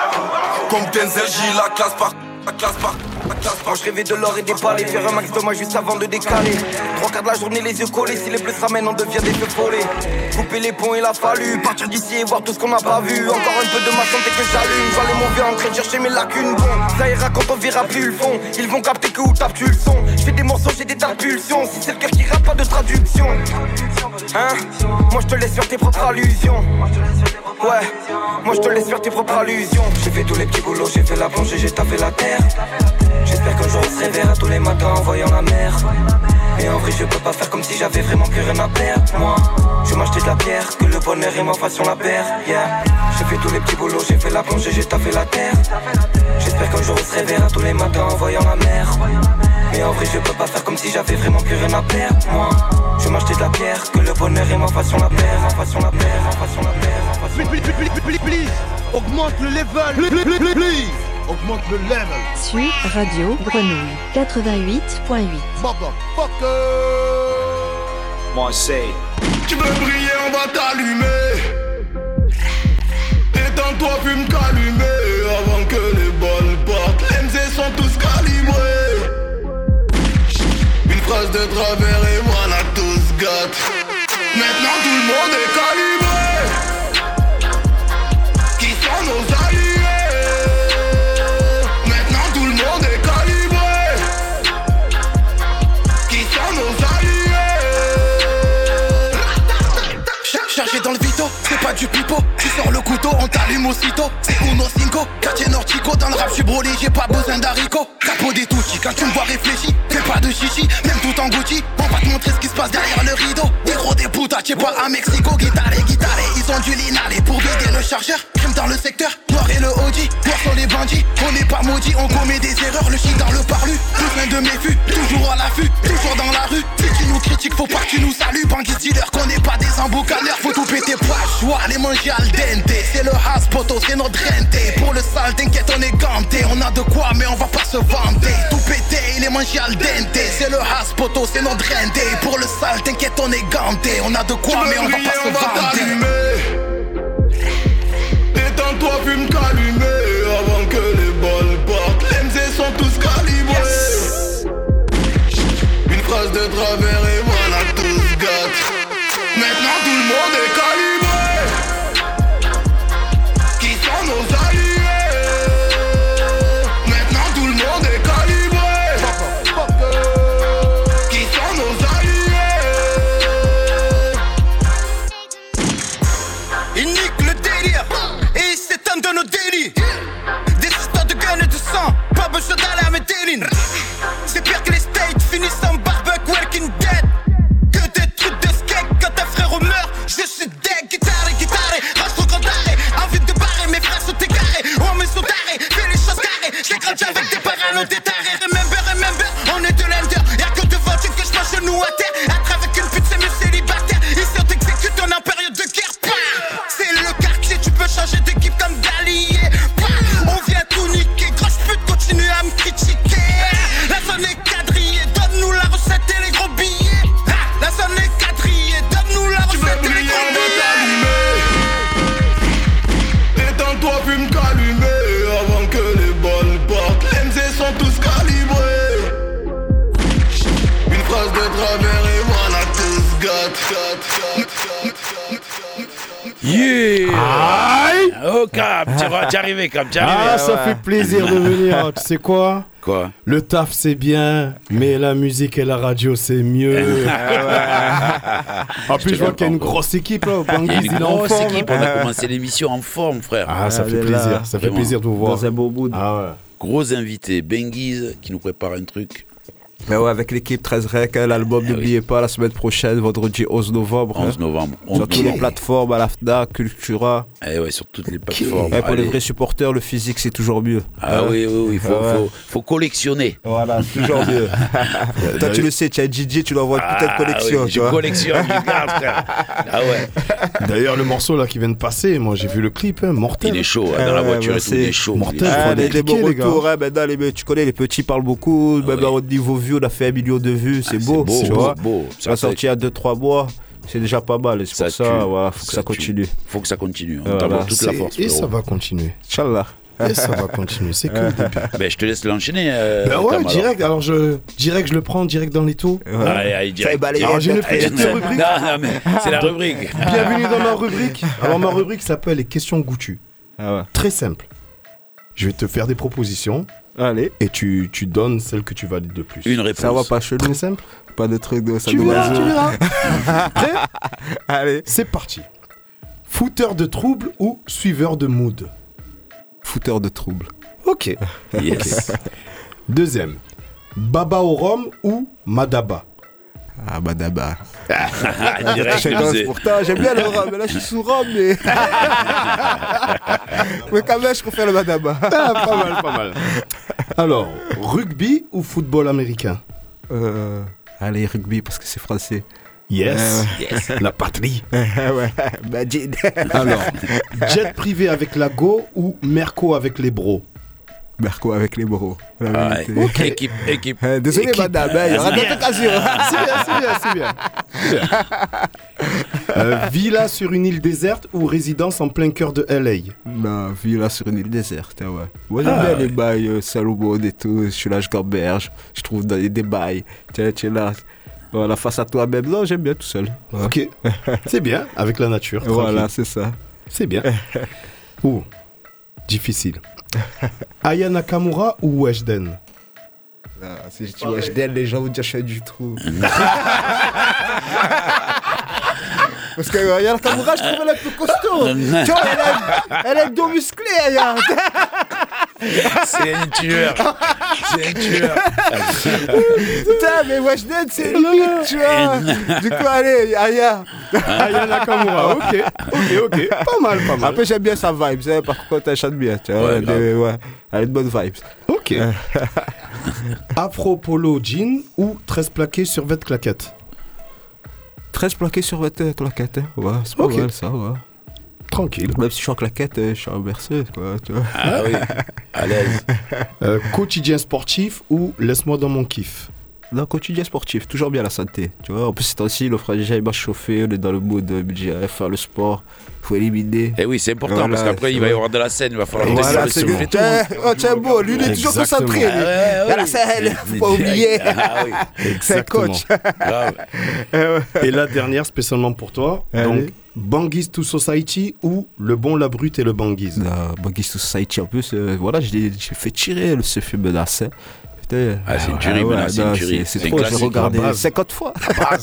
Comme Denzel, j'ai la classe partout. La classe partout. Quand je rêvais de l'or et des palais, faire un max de moi juste avant de décaler. Trois quarts de la journée, les yeux collés. Si les bleus se ramènent, on devient des feux follets. Couper les ponts, il a fallu partir d'ici et voir tout ce qu'on n'a pas vu. Encore un peu de ma santé que j'allume. Vois les mauvais en train de chercher mes lacunes. Bon, ça ira quand on verra plus le fond. Ils vont capter que où tapes-tu le son. Je fais des morceaux, j'ai des tas de pulsions. Si c'est le cœur qui rappe, pas de traduction. Hein? Moi je te laisse faire tes propres allusions. Ouais, moi je te laisse faire tes propres allusions. J'ai fait tous les petits boulots, j'ai fait la plongée, j'ai tapé la terre. J'espère qu'un jour on se réveillera tous les matins en voyant la mer. Et en vrai, je peux pas faire comme si j'avais vraiment plus rien à perdre. Moi, je m'acheter de la pierre, que le bonheur et ma façon la paire. Yeah. J'ai fait tous les petits boulots, j'ai fait la plongée, j'ai taffé la terre. J'espère qu'un jour on se réveillera tous les matins en voyant la mer. Mais en vrai, je peux pas faire comme si j'avais vraiment plus rien à perdre. Moi, je m'acheter de la pierre, que le bonheur et ma façon la paire. Ma façon la paire, ma façon la level. Please, please, please, please, augmente le level. Sur Radio Grenouille 88.8. Motherfucker. Marseille. Tu veux briller, on va t'allumer. Éteins-toi, fume calumer avant que les balles partent. Les MZ sont tous calibrés. Une phrase de travers et voilà tous gâte. Maintenant tout le monde est calibré. Pas du pipeau. Sors le couteau, on t'allume aussitôt. C'est Uno Cinco, quartier Nortico. Dans le rap, je suis brûlé, j'ai pas besoin d'haricots. Capot des touchis, quand tu me vois réfléchir, fais pas de chichi, même tout en Gucci. On va te montrer ce qui se passe derrière le rideau. Des gros des putas, t'es pas à Mexico. Guitare, guitare, ils ont du linalé pour vider le chargeur. Crime dans le secteur, noir et le Audi. Noir sont les bandits, on n'est pas maudit, on commet des erreurs. Le shit dans le parlu, besoin de méfus, toujours à l'affût, toujours dans la rue. Si tu nous critiques, faut pas que tu nous salues. Banquis dealer, qu'on n'est pas des emboucaneurs, faut tout péter, le choix, les manger al C'est le has c'est notre rente. Pour le sale, t'inquiète, on est ganté. On a de quoi, mais on va pas se vanter. Tout pété, il est mangé al dente. C'est le has c'est notre rente. Pour le sale, t'inquiète, on est ganté. On a de quoi, mais on va pas se vanter. Éteins-toi, fume calumer avant que les balles partent. Les MZ sont tous calibrés. Une phrase de travers et arrivé Cap, tu es arrivé. Ah, ça fait plaisir de venir. Tu sais quoi Quoi Le taf c'est bien, mais la musique et la radio c'est mieux. en plus, je vois qu'il y a une grosse équipe là. Il y a une grosse forme. équipe, on a commencé l'émission en forme, frère. Ah, ça fait plaisir, ça fait plaisir de vous voir. Dans un beau mood. Ah ouais. Gros invité, Benguiz, qui nous prépare un truc. Mais ouais, avec l'équipe 13 Rec, hein, l'album, n'oubliez pas, la semaine prochaine, vendredi 11 novembre. 11 hein. Sur 11 toutes les plateformes, à la FNAC, Cultura. Eh ouais, sur toutes les plateformes. Pour les vrais supporters, le physique, c'est toujours mieux. Ah Hein. oui, oui, oui, il faut, Ah ouais. faut, faut collectionner. Voilà, toujours mieux. Toi, tu le sais, tu as DJ, tu lui envoies une putain de collection. Ah oui, tu je vois. collectionne frère. Ah ouais. D'ailleurs, le morceau là qui vient de passer, moi j'ai vu le clip, hein, mortel. Il est chaud, hein, dans la voiture bah, et tout, il est chaud. mortel, il est faut Ah, les, bons les gars. retours, tu connais, les petits parlent beaucoup. Même au niveau vue, on a fait un million de vues, c'est beau, beau, tu beau, vois. beau. Ça a Ça, sorti il y a 2-3 mois, c'est déjà pas mal. et C'est pour ça, tue. voilà, faut que ça tue. continue. Faut que ça continue. On Voilà. t'envoie toute la C'est- force. Et ça va continuer. Inch'Allah. Et ça va continuer, c'est que le début. Ben, je te laisse l'enchaîner. euh, Ben ouais, alors. direct, alors je, direct, je le prends direct dans les taux. Allez, allez, direct. Alors j'ai une petite rubrique. Non, non, mais c'est la rubrique. Bienvenue dans ma rubrique. Alors ma rubrique s'appelle les questions goûtues. Très simple. Je vais te faire des propositions. Allez. Et tu, tu donnes celle que tu valides de plus. Une réponse. Ça va pas chelou. Simple. Pas de trucs de ça Tu verras, tu verras. Prêt Allez. C'est parti. Footeur de trouble ou suiveur de mood? Fouteur de trouble. Ok. Yes. Deuxième. Baba au rhum ou Madaba? Ah, pourtant, j'aime bien le rap, mais là je suis sous rap, mais. mais quand même, je préfère le Madaba. Ah, pas mal, pas mal. Alors, rugby ou football américain? Euh, allez, rugby, parce que c'est français. Yes. Yes. La patrie. ouais, Majid. Alors, jet privé avec la Go ou Merco avec les bros? Merco avec les bros. la Ah, équipe, équipe. Euh, Désolé, équipe. madame, hein, il y aura d'autres occasions. C'est bien, c'est bien, c'est bien. C'est bien. Euh, villa sur une île déserte ou résidence en plein cœur de LA Non, villa sur une île déserte, hein, ouais. Moi, j'aime Ah, bien ouais. les bails euh, Salomon et tout. Je suis là, je gamberge. Je trouve dans les- des bails. Tiens, tu es là. Voilà, face à toi-même. Non, j'aime bien tout seul. Ok. C'est bien, avec la nature. Voilà, c'est ça. C'est bien. Ouh, difficile. Aya Nakamura ou Weshden? Ah, si je dis Weshden, les gens vont dire je suis du trou. Parce que euh, Yana Kamura, je trouve elle est plus costaud. tu vois, elle a, elle a le dos musclé. Aya. C'est un tueur. C'est tueur. Putain, mais Weshden, c'est limite, tu vois. Du coup, allez, Aya. Aya Nakamura, ok. Ok, ok. Pas mal, pas mal. Après, j'aime bien sa vibe. hein, Par contre, elle chante bien. Tu vois, Ouais, elle, ouais, a de bonnes vibes. Ok. Afro Polo Jean ou 13 plaqués sur 20 claquettes? 13 plaqués sur votre claquette. hein. Ouais, c'est pas Ok. mal ça, ouais. Tranquille. Même si je suis en claquette, euh, je suis en berceuse, quoi, tu vois. Ah oui, à l'aise. Euh, quotidien sportif ou laisse-moi dans mon kiff? Non, quotidien sportif, toujours bien la santé. Tu vois, en plus, c'est aussi le fragile, il m'a chauffé, on est dans le mood de budget, faire le sport, faut éliminer. Et oui, c'est important Voilà, parce qu'après, il va y avoir de la scène, il va falloir Voilà, le tout. Tiens, oh, tiens, beau, lui, il est toujours concentré. Ah ouais, ouais, la scène, faut pas oublier. Ah oui, C'est un coach. Et la dernière spécialement pour toi, Allez. donc Bangis to Society ou Le Bon, la Brute et le Bangis Non, Buggy Society, en plus, euh, voilà, j'ai fait tirer ce film scène. Putain. Ah, c'est une tuerie, ouais, maintenant, c'est une tuerie. C'est C'est c'est un trop, j'ai regardé la base. 50 fois. Ah,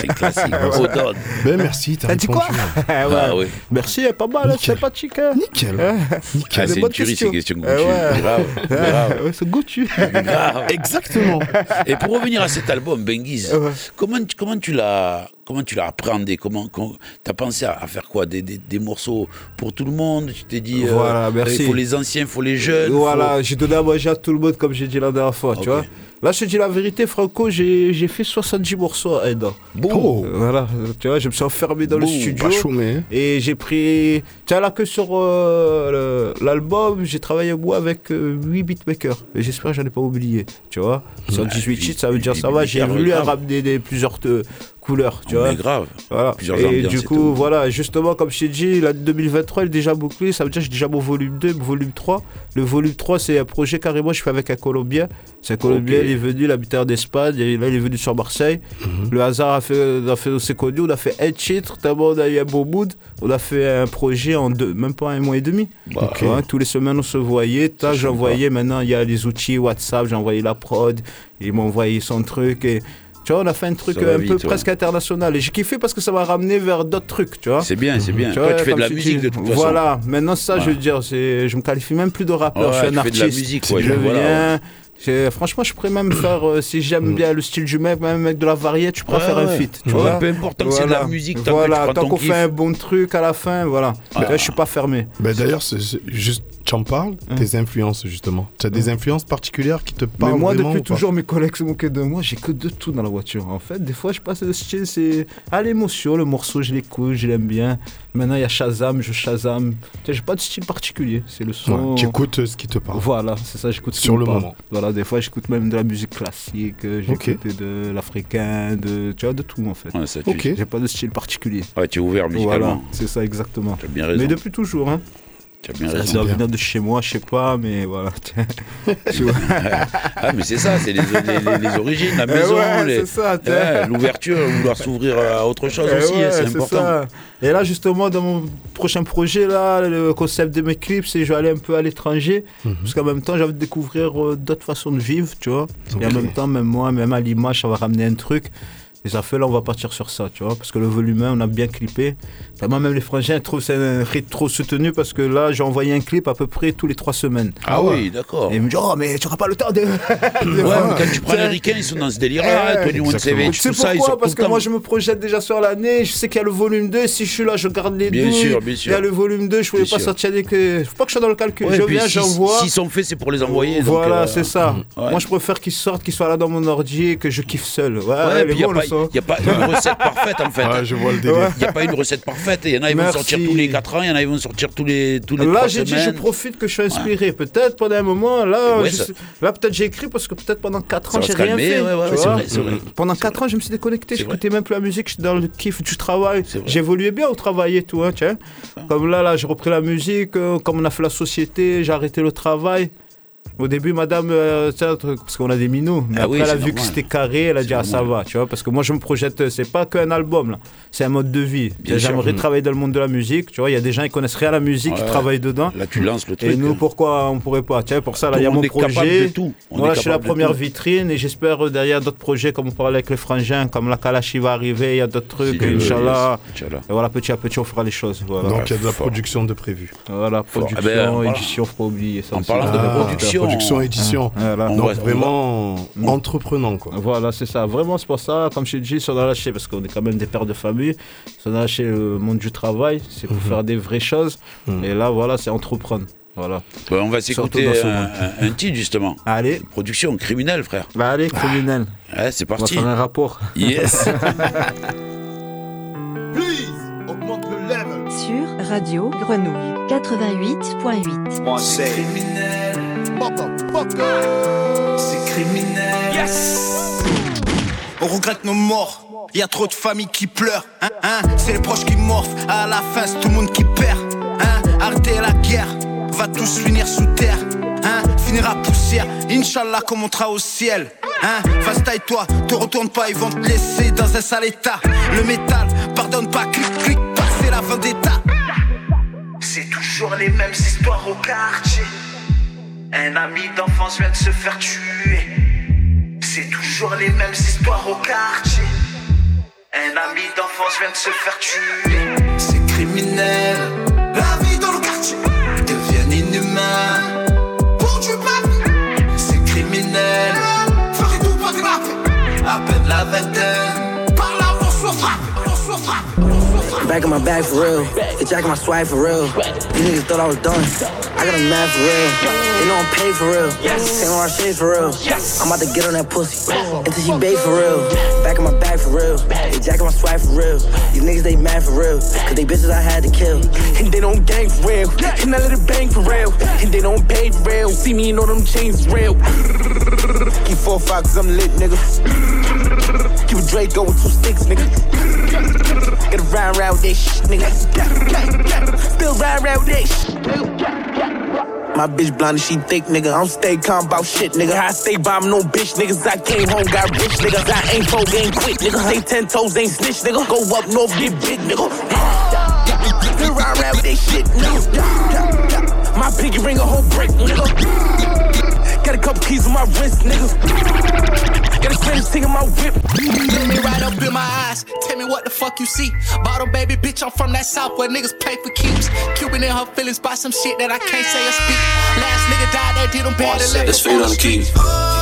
C'est classique. Donne. Ben merci, t'as T'as dit quoi Ah oui. Merci, pas mal, hein, Nickel. sympathique. Hein. Nickel. Ouais. Ah, Des c'est une tuerie, ces questions ouais. Grave, grave. Ouais, c'est grave. Exactement. Et pour revenir à cet album, Benguiz, Ouais. comment, tu- comment tu l'as comment tu l'as appréhendé? Comment, comment t'as pensé à, à faire quoi? Des, des, des morceaux pour tout le monde? Tu t'es dit, euh, Voilà, merci. il faut les anciens, il faut les jeunes. Voilà, j'ai donné à manger à tout le monde comme j'ai dit la dernière fois, tu vois. Là, je te dis la vérité, Franco, j'ai fait 70 morceaux à Aida. Oh. Voilà, euh, tu vois, je me suis enfermé dans le Bon, studio. pas chômé. Et j'ai pris. Tiens, là que sur euh, l'album, j'ai travaillé moi avec 8 beatmakers. Et j'espère que j'en ai pas oublié. Tu vois Sur Ouais, 18 huit- titres, ça veut dire ça va. J'ai voulu ramener des, plusieurs euh, couleurs. Tu Oh, vois mais grave. voilà. Plusieurs et ambiances du coup, tout. voilà, justement, comme je t'ai dit, la 2023 elle est déjà bouclée. Ça veut dire que j'ai déjà mon volume 2, mon volume 3. Le volume 3, c'est un projet carrément je fais avec un Colombien. C'est un Colombien, il est venu, l'habitant d'Espagne. Et là, il est venu sur Marseille. Le hasard a fait, a fait c'est connu. On a fait un titre, tellement on a eu un beau mood. On a fait un projet en deux, même pas un mois et demi. Bah, tous les semaines, on se voyait. T'as, j'envoyais, maintenant, il y a les outils WhatsApp, envoyé la prod. Il m'a envoyé son truc. Et tu vois, on a fait un truc un vite, peu ouais. presque international. Et j'ai kiffé parce que ça m'a ramené vers d'autres trucs, tu vois. C'est bien, c'est bien. Tu Toi, vois, tu fais de la musique dis. de toute façon. Voilà, maintenant ça, je veux dire, c'est, je me qualifie même plus de rappeur, Ouais, je suis un tu fais artiste. de la musique, je voilà, viens. c'est- Franchement, je pourrais même faire, euh, si j'aime bien le style du mec, même avec de la variété, je pourrais Ouais, faire un feat. Tu Ouais, vois peu importe, tant que c'est de la musique, tant voilà, qu'on kiff. fait un bon truc à la fin, voilà. Ah. Là, je suis pas fermé. Ben D'ailleurs, c'est- c'est juste, tu en parles, tes influences justement. Tu as des influences particulières qui te Mais parlent moi, vraiment depuis toujours, mes collègues se moquaient de moi. J'ai que de tout dans la voiture. En fait, des fois, je passe le style, c'est à l'émotion. Le morceau, je l'écoute, je l'aime bien. Maintenant, il y a Shazam, je Shazam. Tu sais, J'ai pas de style particulier. C'est le son. Ouais, Tu écoutes euh, ce qui te parle. Voilà, c'est ça, j'écoute ce qui Sur me le parle. moment. Voilà, des fois, j'écoute même de la musique classique. euh. J'écoute de l'africain, de, tu vois, de tout en fait. Ouais, ça, tu- Ok. J'ai pas de style particulier. Ouais, tu es ouvert Voilà, musicalement. c'est ça exactement. Tu as bien raison. Mais depuis toujours, hein. Tu as bien Ça raison. doit venir de chez moi, je sais pas, mais voilà. Ah, mais c'est ça, c'est les, les- les- les origines, la Eh maison, ouais, c'est Ouais, sais. l'ouverture, vouloir s'ouvrir à autre chose Eh aussi, ouais, hein, c'est c'est important. ça. Et là, justement, dans mon prochain projet, là, le concept de mes clips, c'est je vais aller un peu à l'étranger. Mhm. Parce qu'en même temps, j'ai envie de découvrir euh, d'autres façons de vivre, tu vois. Et en même temps, même moi, même à l'image, ça va ramener un truc. Les affaires, là, on va partir sur ça, tu vois. Parce que le volume 1, on a bien clippé. Moi, même les frangins trouvent que c'est un rythme trop soutenu parce que là, j'ai envoyé un clip à peu près tous les trois semaines. Ah oui, d'accord. Et ils me disent, oh, mais tu n'auras pas le temps de. Ouais, mais quand tu prends les ricains, ils sont dans ce délire-là. 21 Savage, Tu sais tout ça, ils sont pourquoi Parce que temps. moi, je me projette déjà sur l'année. Je sais qu'il y a le volume 2. Si je suis là, je garde les Bien douilles. sûr, bien sûr. Il y a le volume 2. Je ne pouvais Bien pas sûr. sortir des que. Faut pas que je sois dans le calcul. Ouais, je viens, si- j'envoie. S'ils sont faits, c'est pour les envoyer. Voilà, euh, c'est ça. Moi, je préfère qu'ils sortent, qu'ils soient là dans mon ordi et que je kiffe seul. Ouais, Est il n'y a, pas- ça. une recette parfaite en fait. Ouais, je vois le délire. Il n'y a pas une recette parfaite. Il y en a, ils vont sortir tous les 4 ans, il y en a, ils vont sortir tous les, tous les Là, 3 j'ai dit, je profite que je suis inspiré. Peut-être pendant un moment, là, Ouais, je ça- là peut-être j'ai écrit parce que peut-être pendant 4 Ça ans, j'ai rien fait. vrai, vrai. Pendant 4 ans, je me suis déconnecté, C'est j'écoutais même plus la musique, j'étais dans le kiff du travail. J'évoluais bien au travail et tout, hein, tiens. Comme là, là, j'ai repris la musique, euh, comme on a fait la société, j'ai arrêté le travail. Au début, madame, euh, tu un truc, parce qu'on a des minots, mais Ah après, oui, elle a vu que c'était carré, elle a dit, ah, ça va, tu vois, parce que moi, je me projette, euh, c'est pas qu'un album, là, c'est un mode de vie. J'aimerais Mm. travailler dans le monde de la musique, tu vois, il y a des gens qui connaissent rien à la musique, qui Ouais. travaillent dedans. Là, tu lances le truc. Et nous, hein. pourquoi on pourrait pas Tiens, pour ça, là, il y a mon monde est capable projet. de tout. On Moi, est là, je suis la première vitrine et j'espère euh, derrière d'autres projets, comme on parlait avec les frangins, comme la Kalashi va arriver, il y a d'autres trucs, Inch'Allah. Et voilà, petit à petit, on fera les choses. Voilà. Donc il y a de la production de prévu. Voilà, production, Ah ben, voilà. édition, faut pas oublier ça. En parlant de Ah, production, Production, édition. Voilà. On Donc va- vraiment entreprenant quoi. Voilà, c'est ça. Vraiment, c'est pour ça, comme je t'ai dit, si on a lâché, parce qu'on est quand même des pères de famille, si on a lâché le monde du travail, c'est pour faire des vraies choses. Et là, voilà, c'est entreprendre. Voilà. Ouais, on va s'écouter un, un- titre justement. Allez. Production criminelle, frère. Bah, allez, criminel. Ouais, c'est On va parti. faire un rapport. Yes. Please, augmente le level. Sur Radio Grenouille 88.8. C'est C'est criminel. Yes. On regrette nos morts. Y a trop de familles qui pleurent. Hein, hein. C'est les proches qui morphent. À la fin, c'est tout le monde qui perd. Hein. Arrêtez la guerre. Va tous finir sous terre. Hein. Finir à poussière. Inch'Allah, qu'on montera au ciel. Hein. Vas taille-toi. Te retourne pas, ils vont te laisser dans un sale état. Le métal, pardonne pas. Clic, clic, passer la vendetta. C'est toujours les mêmes histoires au quartier. Un ami d'enfance vient de se faire tuer. C'est toujours les mêmes histoires au quartier. Un ami d'enfance vient de se faire tuer. C'est criminel. La vie dans le quartier devient inhumain. Pour du papier, c'est criminel. Tout pour du À peine la vingtaine. Par là, on se. Back in my bag for real. They jacking my swag for real. These niggas thought I was done. I got a man for real. They know I'm paid for real. Take on our shade for real. I'm about to get on that pussy until she bait for real. Back in my bag for real. They jacking my swag for real. These niggas they mad for real. Cause they bitches I had to kill. And they don't gang for real. And I let it bang for real. And they don't pay for real. See me, you know them chains real. Keep four five cause I'm lit, nigga. Keep a Draco with two sticks, nigga. Get a round with that shit, nigga. Still round round with that shit. My bitch blind and she thick, nigga. I'm stay calm about shit, nigga. I stay bombing no bitch, niggas. I came home, got rich, niggas. I ain't pro, ain't quit, nigga. Stay ten toes, ain't snitch, nigga. Go up north, get big, nigga. Still round round with that shit, nigga. My pinky ring a whole brick, nigga. Got a couple keys on my wrist, nigga. Got a Spanish thing in my whip. Look me right up in my eyes. Tell me what the fuck you see. Bottle baby, bitch, I'm from that south where niggas pay for keeps. Cuban in her feelings by some shit that I can't say or speak. Last nigga died, that did him bad. that left Let's him fade on on the keys.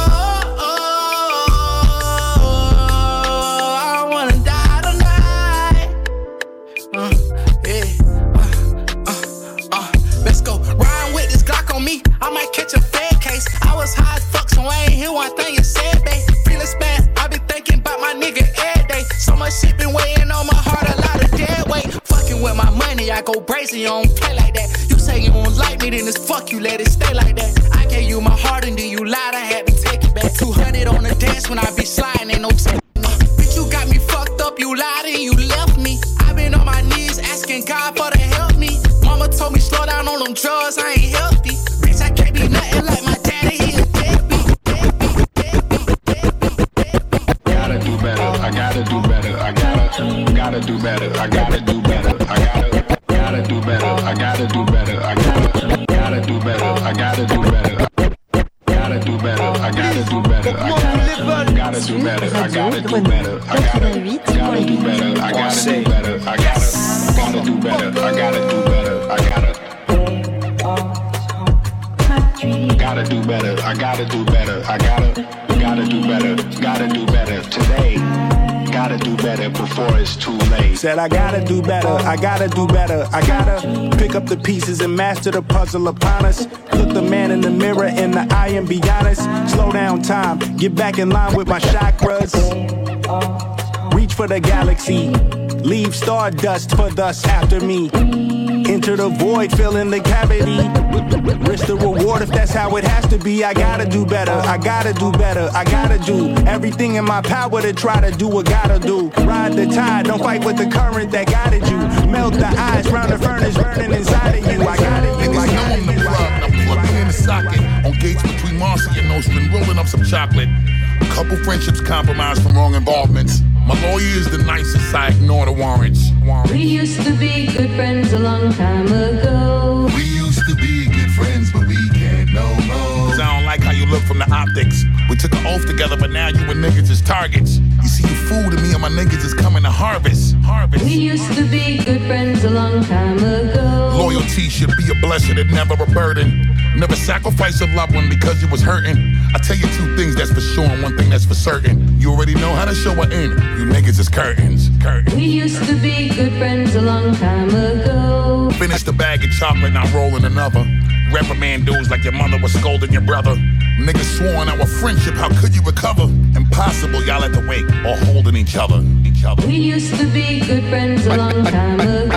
I was high as fuck, so I ain't hear one thing you said, babe. Feeling bad. I been thinking about my nigga every day. So much shit been weighing on my heart, a lot of dead weight. Fucking with my money, I go brazen. You don't play like that. You say you don't like me, then it's fuck you. Let it stay like that. I gave you my heart and then you lied. I had to take it back. 200 on the dance when I be sliding, ain't no t- uh, Bitch, you got me fucked up. You lied and you left me. I been on my knees asking God for to help me. Mama told me slow down on them drugs. I ain't better. I gotta do better. I gotta, gotta do better. I gotta do better. I gotta, gotta do better. I gotta do better. I gotta do better. I gotta do better. I gotta, do I gotta do better. I gotta do better. I gotta, gotta do better. I gotta do better. I gotta, gotta do better. I gotta do better. I gotta. Gotta do better. I gotta do better. I gotta, gotta do better. Gotta do better today. Gotta do better before it's too late. Said I gotta do better, I gotta do better, I gotta pick up the pieces and master the puzzle upon us. Look the man in the mirror in the eye and be honest. Slow down time, get back in line with my chakras. Reach for the galaxy, leave stardust for thus after me. Enter the void, fill in the cavity. Risk the reward if that's how it has to be. I gotta do better, I gotta do better, I gotta do everything in my power to try to do what gotta do. Ride the tide, don't fight with the current that guided you. Melt the ice round the furnace burning inside of you. I got it, you, I got it, you, I got. Plug me in the socket on gates between Marcy and Nostrin, rolling up some chocolate. Couple friendships compromised from wrong involvements. My lawyer is the nicest, I ignore the warrants. We used to be good friends a long time ago. We used to be good friends, but we can't no more. Cause I don't like how you look from the optics. We took an oath together, but now you and niggas is targets. You see, you fooled me and my niggas is coming to harvest. Harvest. We used to be good friends a long time ago. Loyalty should be a blessing and never a burden. Never sacrifice a loved one because you was hurting. I tell you two things that's for sure and one thing that's for certain. You already know how to show an end. You niggas is curtains. Curtains. We used to be good friends a long time ago. Finish the bag of chocolate, not rolling another. Reprimand dudes like your mother was scolding your brother. Niggas sworn our friendship, how could you recover? Impossible, y'all at the wake or holding each other. Other. We used to be good friends a long time ago.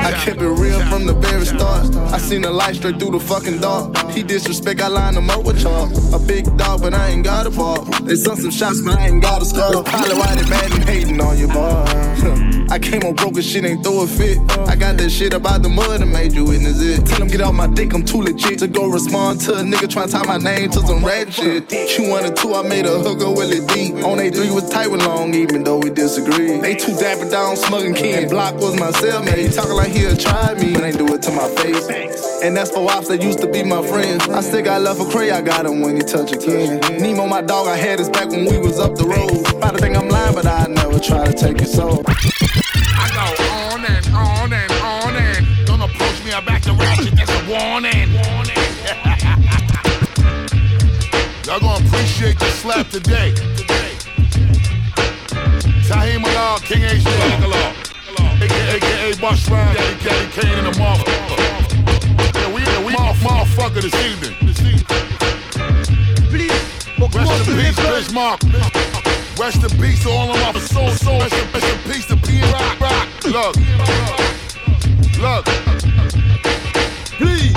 I kept it real from the very start. I seen the light straight through the fucking dark. He disrespect, I line him up with y'all. A big dog, but I ain't got a ball. They sent some shots, but I ain't got a scar. Probably why they mad and hating on you, boy. I came on broke and shit, ain't throw a fit. I got that shit about the mud and made you witness it. Tell him get off my dick, I'm too legit to go respond to a nigga trying to tie my name to some rat shit. One and two, I made a hooker with it deep. On A three was tight with long, even though we disagree. They two dapper down, smugging king. Block was my cellmate. He talking like he'll try me, but ain't do it to my face. And that's for ops that used to be my friends. I still got love for Cray, I got him when he touch again. Nemo, my dog, I had his back when we was up the road. Probably think I'm lying, but I never try to take his soul. I go on and on and on and don't approach me, I back the ratchet, that's a warning. Y'all gonna appreciate the slap today. Tahim Malal, King H. Law, aka Bush Rhyme, Daddy Caddy Kane, and the motherfucker. Yeah, we, yeah, we motherfucker this evening. This evening. Rest in peace, Bismarck. Rest in peace to all of my soul, soul. Rest in, rest in peace to P Rock, Rock. Look, look. Please,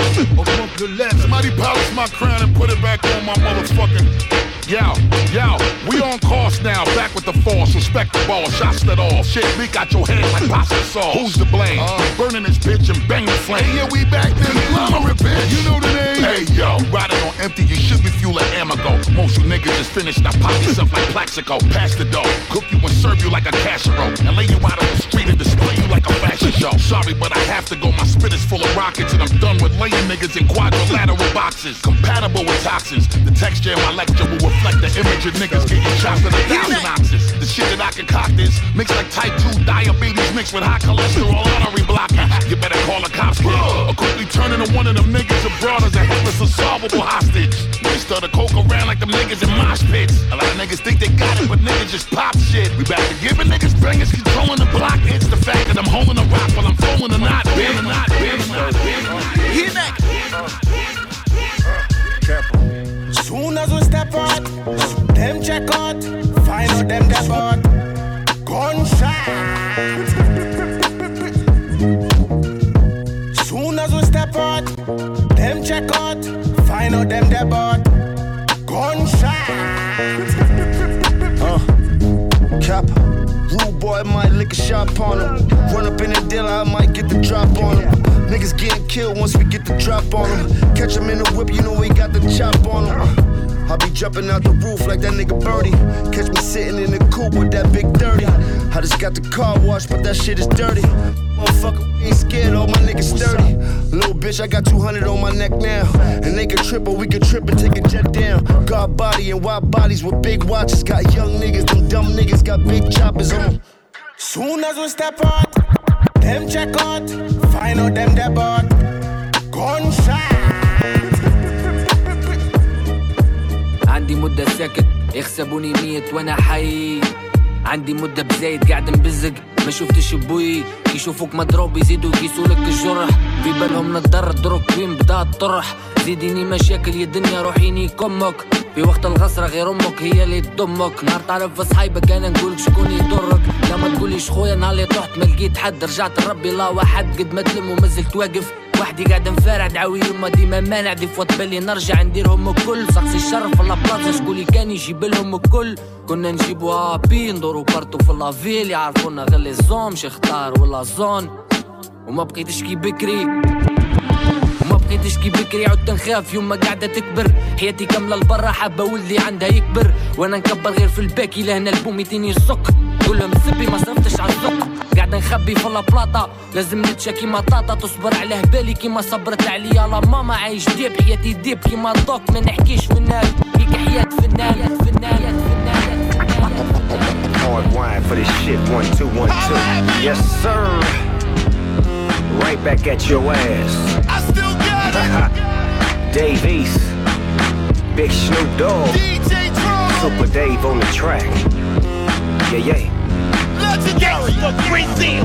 somebody polish my crown and put it back on my motherfucking. Yo, yo, we on course now, back with the force, respect the ball, shots that all. Shit, leak out your head like pasta sauce. Who's to blame? Uh. Burning this bitch and bang the flame. Hey, yeah, we back then, conglomerate bitch. You know the name? Hey, yo, riding on empty, you should be fueling Amago. Most you niggas just finished, I pop yourself like Plaxico. Pass the dough, cook you and serve you like a casserole. And lay you out on the street and display you like a fashion show. Sorry, but I have to go, my spit is full of rockets, and I'm done with laying niggas in quadrilateral boxes. Compatible with toxins. The texture in my lecture will reflect the image of niggas getting shot with a thousand ounces. The shit that I concoct is mixed like type 2 diabetes mixed with high cholesterol artery blocking. You better call the cops, kid. Or quickly turn into one of them niggas abroad as a helpless, unsolvable hostage. They start to coke around like them niggas in mosh pits. A lot of niggas think they got it, but niggas just pop shit. We back to giving niggas bangers, controlling the block. It's the fact that I'm holding a rock while I'm throwing a knot. Bam, a knot, bam, knot, bam, knot. Run up in the dealer, I might get the drop on him. Niggas getting killed once we get the drop on him. Catch in the whip, you know we got the chop on him. I be jumping out the roof like that nigga Birdie. Catch me sitting in the coupe with that big dirty. I just got the car washed, but that shit is dirty. Motherfucker, ain't scared, all my niggas sturdy. Little bitch, I got 200 on my neck now. And they can trip or we can trip and take a jet down. God body and wide bodies with big watches. Got young niggas, them dumb niggas got big choppers on. Soon as we step out, them check out, find out them out. Gunshot. عندي مدة ساكت يحسبوني ميت وأنا حي. عندي مدة بزايد قاعد مبزق ما شفتش أبوي يشوفوك مضروب يزيدوا يقيسولك الجرح. في بالهم نضر دروك وين بدأ الطرح. زيديني مشاكل يا دنيا روحيني كمك. في وقت الغسرة غير أمك هي اللي تضمك. نهار تعرف في صحيبك أنا نقولك شكون يضرك. لا ما تقوليش خويا نهار اللي طحت ما لقيت حد رجعت لربي لا واحد. قد ما تلم ومازلت واقف وحدي قاعد نفارع دعوي يما ديما مانع. دي فوت بالي نرجع نديرهم الكل. سقسي الشرف في لابلاصة شكولي كان يجيب لهم الكل. كنا نجيبوا آبي ندورو بارتو في لافيل. يعرفونا غير لي زوم شي اختار ولا زون. وما بقيتش كي بكري. وما بقيتش كي بكري عدت نخاف يوم ما قاعدة تكبر. حياتي كاملة لبرا حابة ولدي عندها يكبر. وأنا نكبر غير في الباكي لهنا البوم يتيني يسك كلهم سبي ما صرفتش على الزق. قاعد نخبي في البلاطة لازم نتشاكي مطاطا تصبر على هبالي. كيما صبرت عليا لا ماما عايش ديب. حياتي ديب كيما الضوك ما نحكيش في النار هيك حياة في النار في النار Hard wine for this shit. One, two, one, two. Yes, sir. Right back at your ass. Dave East. Big Snoop Dogg. DJ Super Dave on the track. Yeah, yeah. Legendary,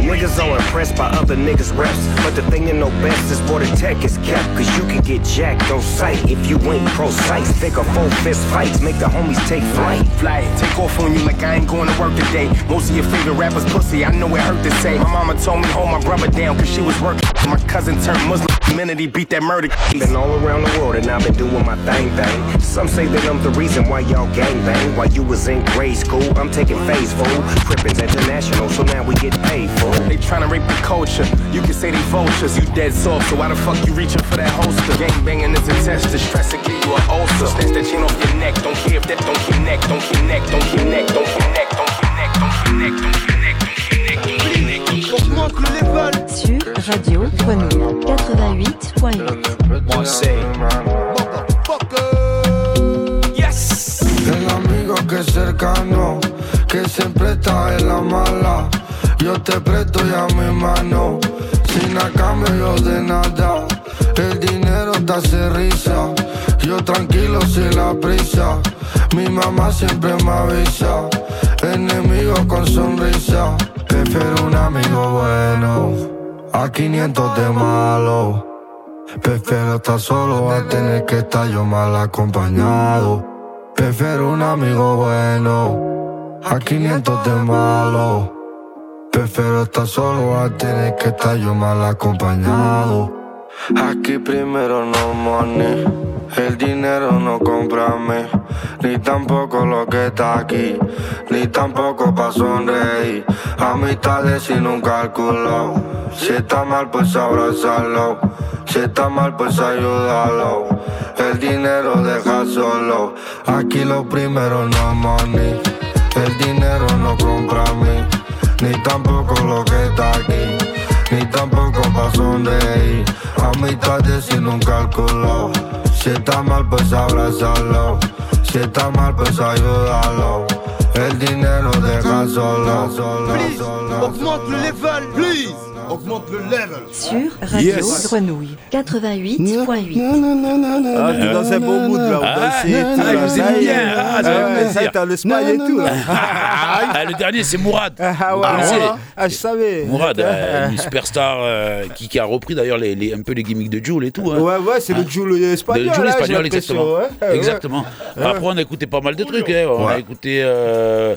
Niggas are impressed by other niggas' reps. But the thing to know best is where the tech is kept. Cause you can get jacked on sight if you ain't pro precise. Think of full fist fights, make the homies take flight. Fly, take off on you like I ain't going to work today. Most of your favorite rappers pussy, I know it hurt to say. My mama told me hold my brother down cause she was working. My cousin turned Muslim, Community beat that murder. Been all around the world and I've been doing my thing, thing. Some say that I'm the reason why y'all gang bang. While you was in grade school, I'm taking phase fool. Crippin's international, so now we get paid for. They tryna rape the culture. You can say they vultures, you dead soft. So why the fuck you reaching for that holster? Gang banging is a test. to stress to give you a ulcer. Snatch that chain off your neck. Don't care if that don't connect, don't connect, don't connect, don't connect, don't connect, don't connect, don't connect, don't connect. Don't connect. Sur Radio Grenouille 88.8. Moi c'est El amigo que es cercano, que siempre está en la mala. Yo te presto ya mi mano, sin a cambio de nada. El dinero te hace risa, yo tranquilo sin la prisa. Mi mamá siempre me avisa, enemigo con sonrisa. Prefiero un amigo bueno, a 500 de malo. Prefiero estar solo a tener que estar yo mal acompañado. Prefiero un amigo bueno a 500 de malo. Prefiero estar solo a tener que estar yo mal acompañado. Aquí primero no money, el dinero no compra mí, ni tampoco lo que está aquí, ni tampoco pa' sonreír. Amistades sin un cálculo, si está mal pues abrazarlo, si está mal pues ayudarlo. El dinero deja solo, aquí lo primero no money, el dinero no compra mí, ni tampoco lo que está aquí ni tampoco pa' sonreír. Amistades sin un cálculo. Si está mal, pues abrazarlo. Si está mal, pues ayudarlo. El dinero deja solo, solo, Please, solo. augmente le level, please. Augmente le level. Sur Radio Yes. Grenouille 88.8. Ah, t'es dans un bon mood là, Ah, danse et tout. ah, là. je vous aime bien. Ah, ça plaisir. t'as le smile et tout. Ah, le dernier, c'est Mourad. Ah ouais. Ah, je savais. Mourad, euh, une superstar euh, qui, qui a repris d'ailleurs les, les- un peu les gimmicks de Jules et tout. hein. Ouais, ouais, c'est le Jules espagnol. De Jules espagnol, exactement. exactement. Après, on a écouté pas mal de trucs. hein. On a écouté euh,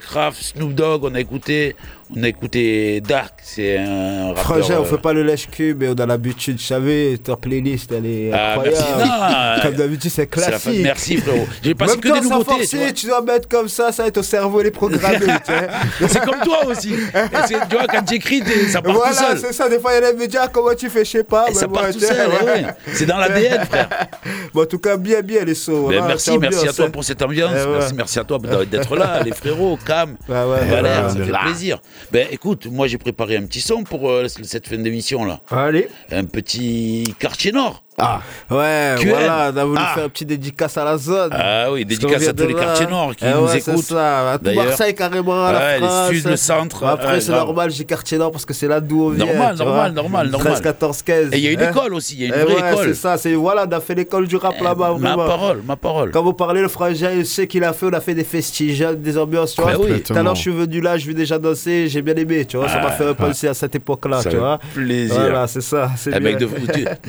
Kraft, Snoop Dogg, on a écouté, on a écouté Dark, c'est un rappeur. Frangin, on euh, fait pas le lèche-cul, mais on a l'habitude, je savais, ta playlist, elle est Ah, incroyable. merci. Comme d'habitude, c'est c'est la classique. merci, frérot. J'ai passé Même que des nouveautés, forcer, tu vois. tu dois mettre comme ça, ça va être au cerveau, les programmés. tu vois. C'est comme toi aussi. Et tu vois, quand tu écris, t'es- ça part tout Voilà, seul. c'est ça. Des fois, il y a disent, ah, comment tu fais, je sais pas. Et ça part moi, tout tu seul, ouais. ouais. C'est dans l'ADN, frère. Bon, en tout cas, bien, bien les sauts. Ben, merci, merci à toi hein. pour cette ambiance. Eh. Merci, merci à toi d'être là, les frérots, Cam, Valère, ça est fait plaisir. Ben écoute, moi j'ai préparé un petit son pour euh, cette fin d'émission là. Allez. Un petit quartier nord. Ah, ouais, QN. voilà, on a voulu Ah. faire un petit dédicace à la zone. Ah oui, dédicace à tous les là. quartiers nord qui Eh nous ouais, écoutent. ça, à tout. Marseille carrément, à la Ouais, les France. le centre. Après, ouais, c'est normal, j'ai quartier nord parce que c'est là d'où on vient. Normal, normal, normal, normal. 13, 14, 15. Et il y a une hein. école aussi, il y a une Eh vraie ouais, école. C'est ça, c'est voilà, on a fait l'école du rap là-bas. Ma vraiment. parole, ma parole. Quand vous parlez, le frangin, je sais qu'il a fait, on a fait des festiges, des ambiances, tu vois. Oui. Tout à l'heure, je suis venu là, je vais déjà danser, j'ai bien aimé, tu vois. Ça m'a Ah, fait ouais. penser à cette époque-là, tu vois. plaisir. Voilà, c'est ça. C'est Eh, mec, de, bien.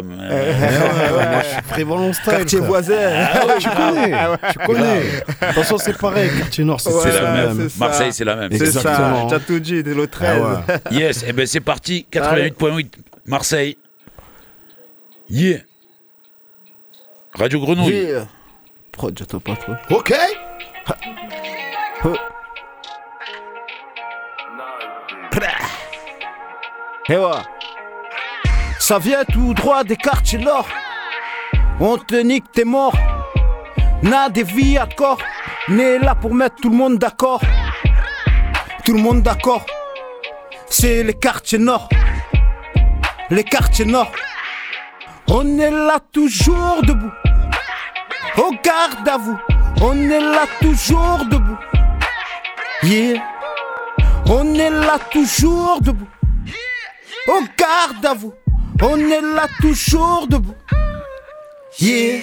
tu- même. moi, je suis Frévalon style. Quartier voisin. Ah ouais, tu connais, Ah ouais. tu connais. De toute façon, c'est pareil, quartier nord, c'est C'est c'est la même. Marseille, c'est la même. C'est ça, tu tout dit, de l'autre 13. Ah ouais. Yes, eh ben c'est parti. 88.8, Marseille. Yeah. Radio Grenouille. Yeah. Prod, j'attends pas trop. Ok. Et ouais. Ça vient tout droit des quartiers nord. On te nique, t'es mort. N'a des vies à corps. Né là pour mettre tout le monde d'accord. Tout le monde d'accord. C'est les quartiers nord. Les quartiers nord. On est là toujours debout. Au garde à vous. On est là toujours debout. Yeah. On est là toujours debout. Au garde à vous. On est là toujours debout. Yeah.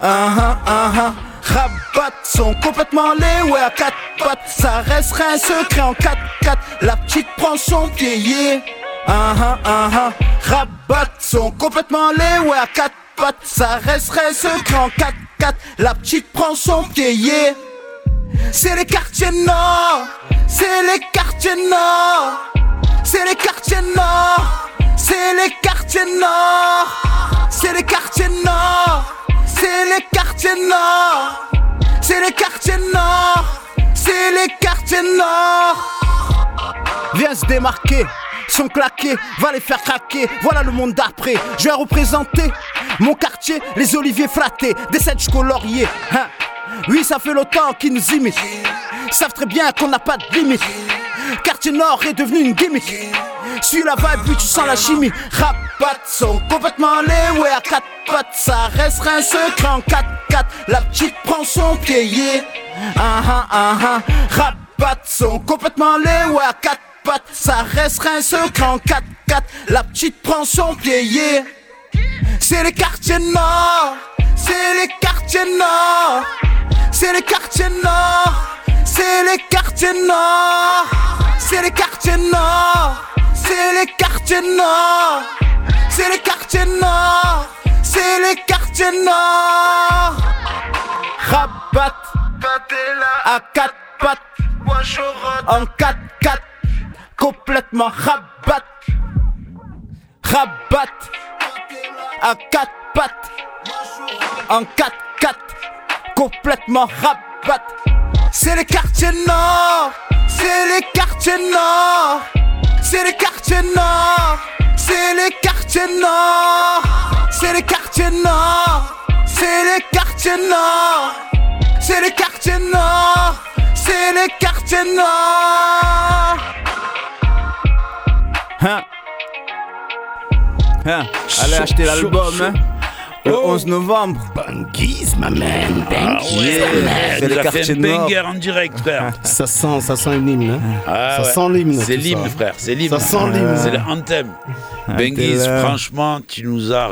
Ah ah ah. Rabat sont complètement les ouais à quatre pattes. Ça restera un secret en 4-4. La petite prend son pied. Yeah. Ah ah ah. Rabat sont complètement les ouais à quatre pattes. Ça restera un secret en 4-4. La petite prend son pied. C'est les quartiers nord. C'est les quartiers nord. C'est les quartiers nord. C'est les quartiers nord. C'est les quartiers nord. C'est les quartiers nord. C'est les quartiers nord. C'est les quartiers nord. Viens se démarquer. Sont claqués, va les faire craquer. Voilà le monde d'après. Je vais représenter mon quartier, les oliviers flattés, des sept laurier. Hein. Oui, ça fait longtemps qu'ils nous imitent. Savent très bien qu'on n'a pas de limite. Quartier Nord est devenu une gimmick. Suis la vibe, puis tu sens la chimie. Rapat sont complètement les ouais à quatre pattes. Ça restera un secret en 4-4. La petite prend son pied, yeah. Ah ah ah ah. Rapat sont complètement les ouais à quatre pattes. Ça restera un secret en 4-4. La petite prend son pied. C'est les quartiers nord. C'est les quartiers nord. C'est les quartiers nord. C'est les quartiers nord. C'est les quartiers nord. C'est les quartiers nord. C'est les quartiers nord. C'est les quartiers nord. Rabat à quatre pattes. En 4-4. Complètement rabat. Rabat à quatre pattes. En 4-4. Complètement rabat. C'est les quartiers nord. C'est les quartiers nord. C'est les quartiers nord. C'est les quartiers nord. C'est les quartiers nord. C'est les quartiers nord. C'est les quartiers nord. C'est les quartiers nord. Hein. Hein. Allez acheter l'album, hein. Le 11 novembre. Banguise, ma man. Ah ouais, Yeah, c'est c'est quartiers un nord. en direct, frère. Ça sent, ça sent une hymne. hein. Ah ça ouais. sent l'hymne. C'est tout l'hymne, frère. C'est l'hymne. Ça sent l'hymne. C'est le anthem. Benguise, là. franchement, tu nous as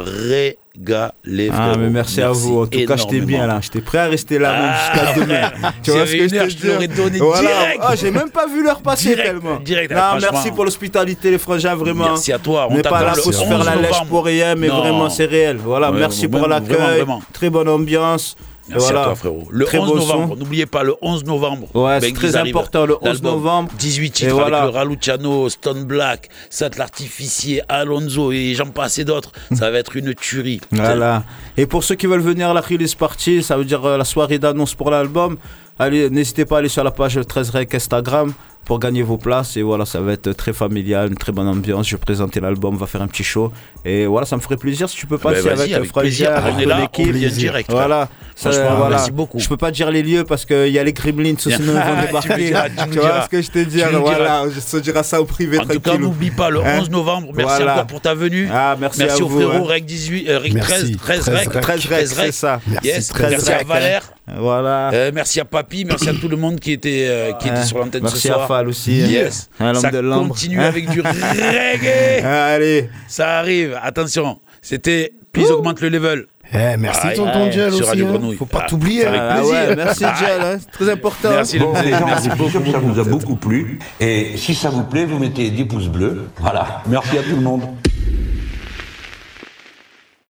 régalé, Ah, mais merci, à vous. En tout cas, j'étais bien là. J'étais prêt à rester là même Ah, jusqu'à demain. Y avait une heure, je te l'aurais donné direct. Ah, j'ai même pas vu l'heure passer Direct, tellement. direct, Non, merci pour l'hospitalité, les frangins, vraiment. Merci à toi. On n'est pas là pour se faire 11 la lèche pour rien, mais Non. vraiment, c'est réel. Voilà, Ouais, merci pour l'accueil. Très bonne ambiance. Merci voilà. à toi, frérot. Le Très 11 beau novembre, n'oubliez pas, le 11 novembre. Ouais, c'est très arrive. important, le 11 L'album, novembre. 18 Et titres voilà. avec le Raluciano, Stone Black, Sat l'Artificier, Alonso et j'en passe et d'autres. Ça va être une tuerie. Voilà. Et pour ceux qui veulent venir à la release party, ça veut dire euh, la soirée d'annonce pour l'album, allez, n'hésitez pas à aller sur la page 13 Rec Instagram pour gagner vos places. Et voilà, ça va être très familial, une très bonne ambiance. Je vais présenter l'album, on va faire un petit show. Et voilà, ça me ferait plaisir si tu peux Ben passer vas-y, avec, avec Frangin, plaisir. avec On est ton là, on équipe. vient direct, Voilà. Ça, voilà. merci beaucoup. Je peux pas dire les lieux parce qu'il y a les Gremlins, sinon ils vont débarquer. diras, tu vois ce que je te dis Voilà, je te dirai ça au privé En tout cas, n'oublie pas le Hein 11 novembre. Merci Voilà. encore pour ta venue. Ah, merci à au vous, frérot hein. Rec 18, euh, Rec Merci. 13, 13 13 Rec. Rec. 13 Rec, c'est ça. Merci, Yes. 13 Merci à Rec, Valère. Voilà. Euh, merci à Papy, merci à tout le monde qui était, euh, qui était sur l'antenne Merci ce soir. à Fall aussi. Yes. Hein, l'homme Ça de continue avec du reggae. Allez. Ça arrive. Attention. C'était Please augmente le level. Eh, merci, Aïe. tonton Gel aussi, hein. Faut pas Ah, t'oublier. Ah plaisir. ouais, merci. Gel, hein, c'est très important. Merci, Bon, les gens, Merci beaucoup. ça nous a beaucoup plu. Et si ça vous plaît, vous mettez des pouces bleus. Voilà. Merci à tout le monde.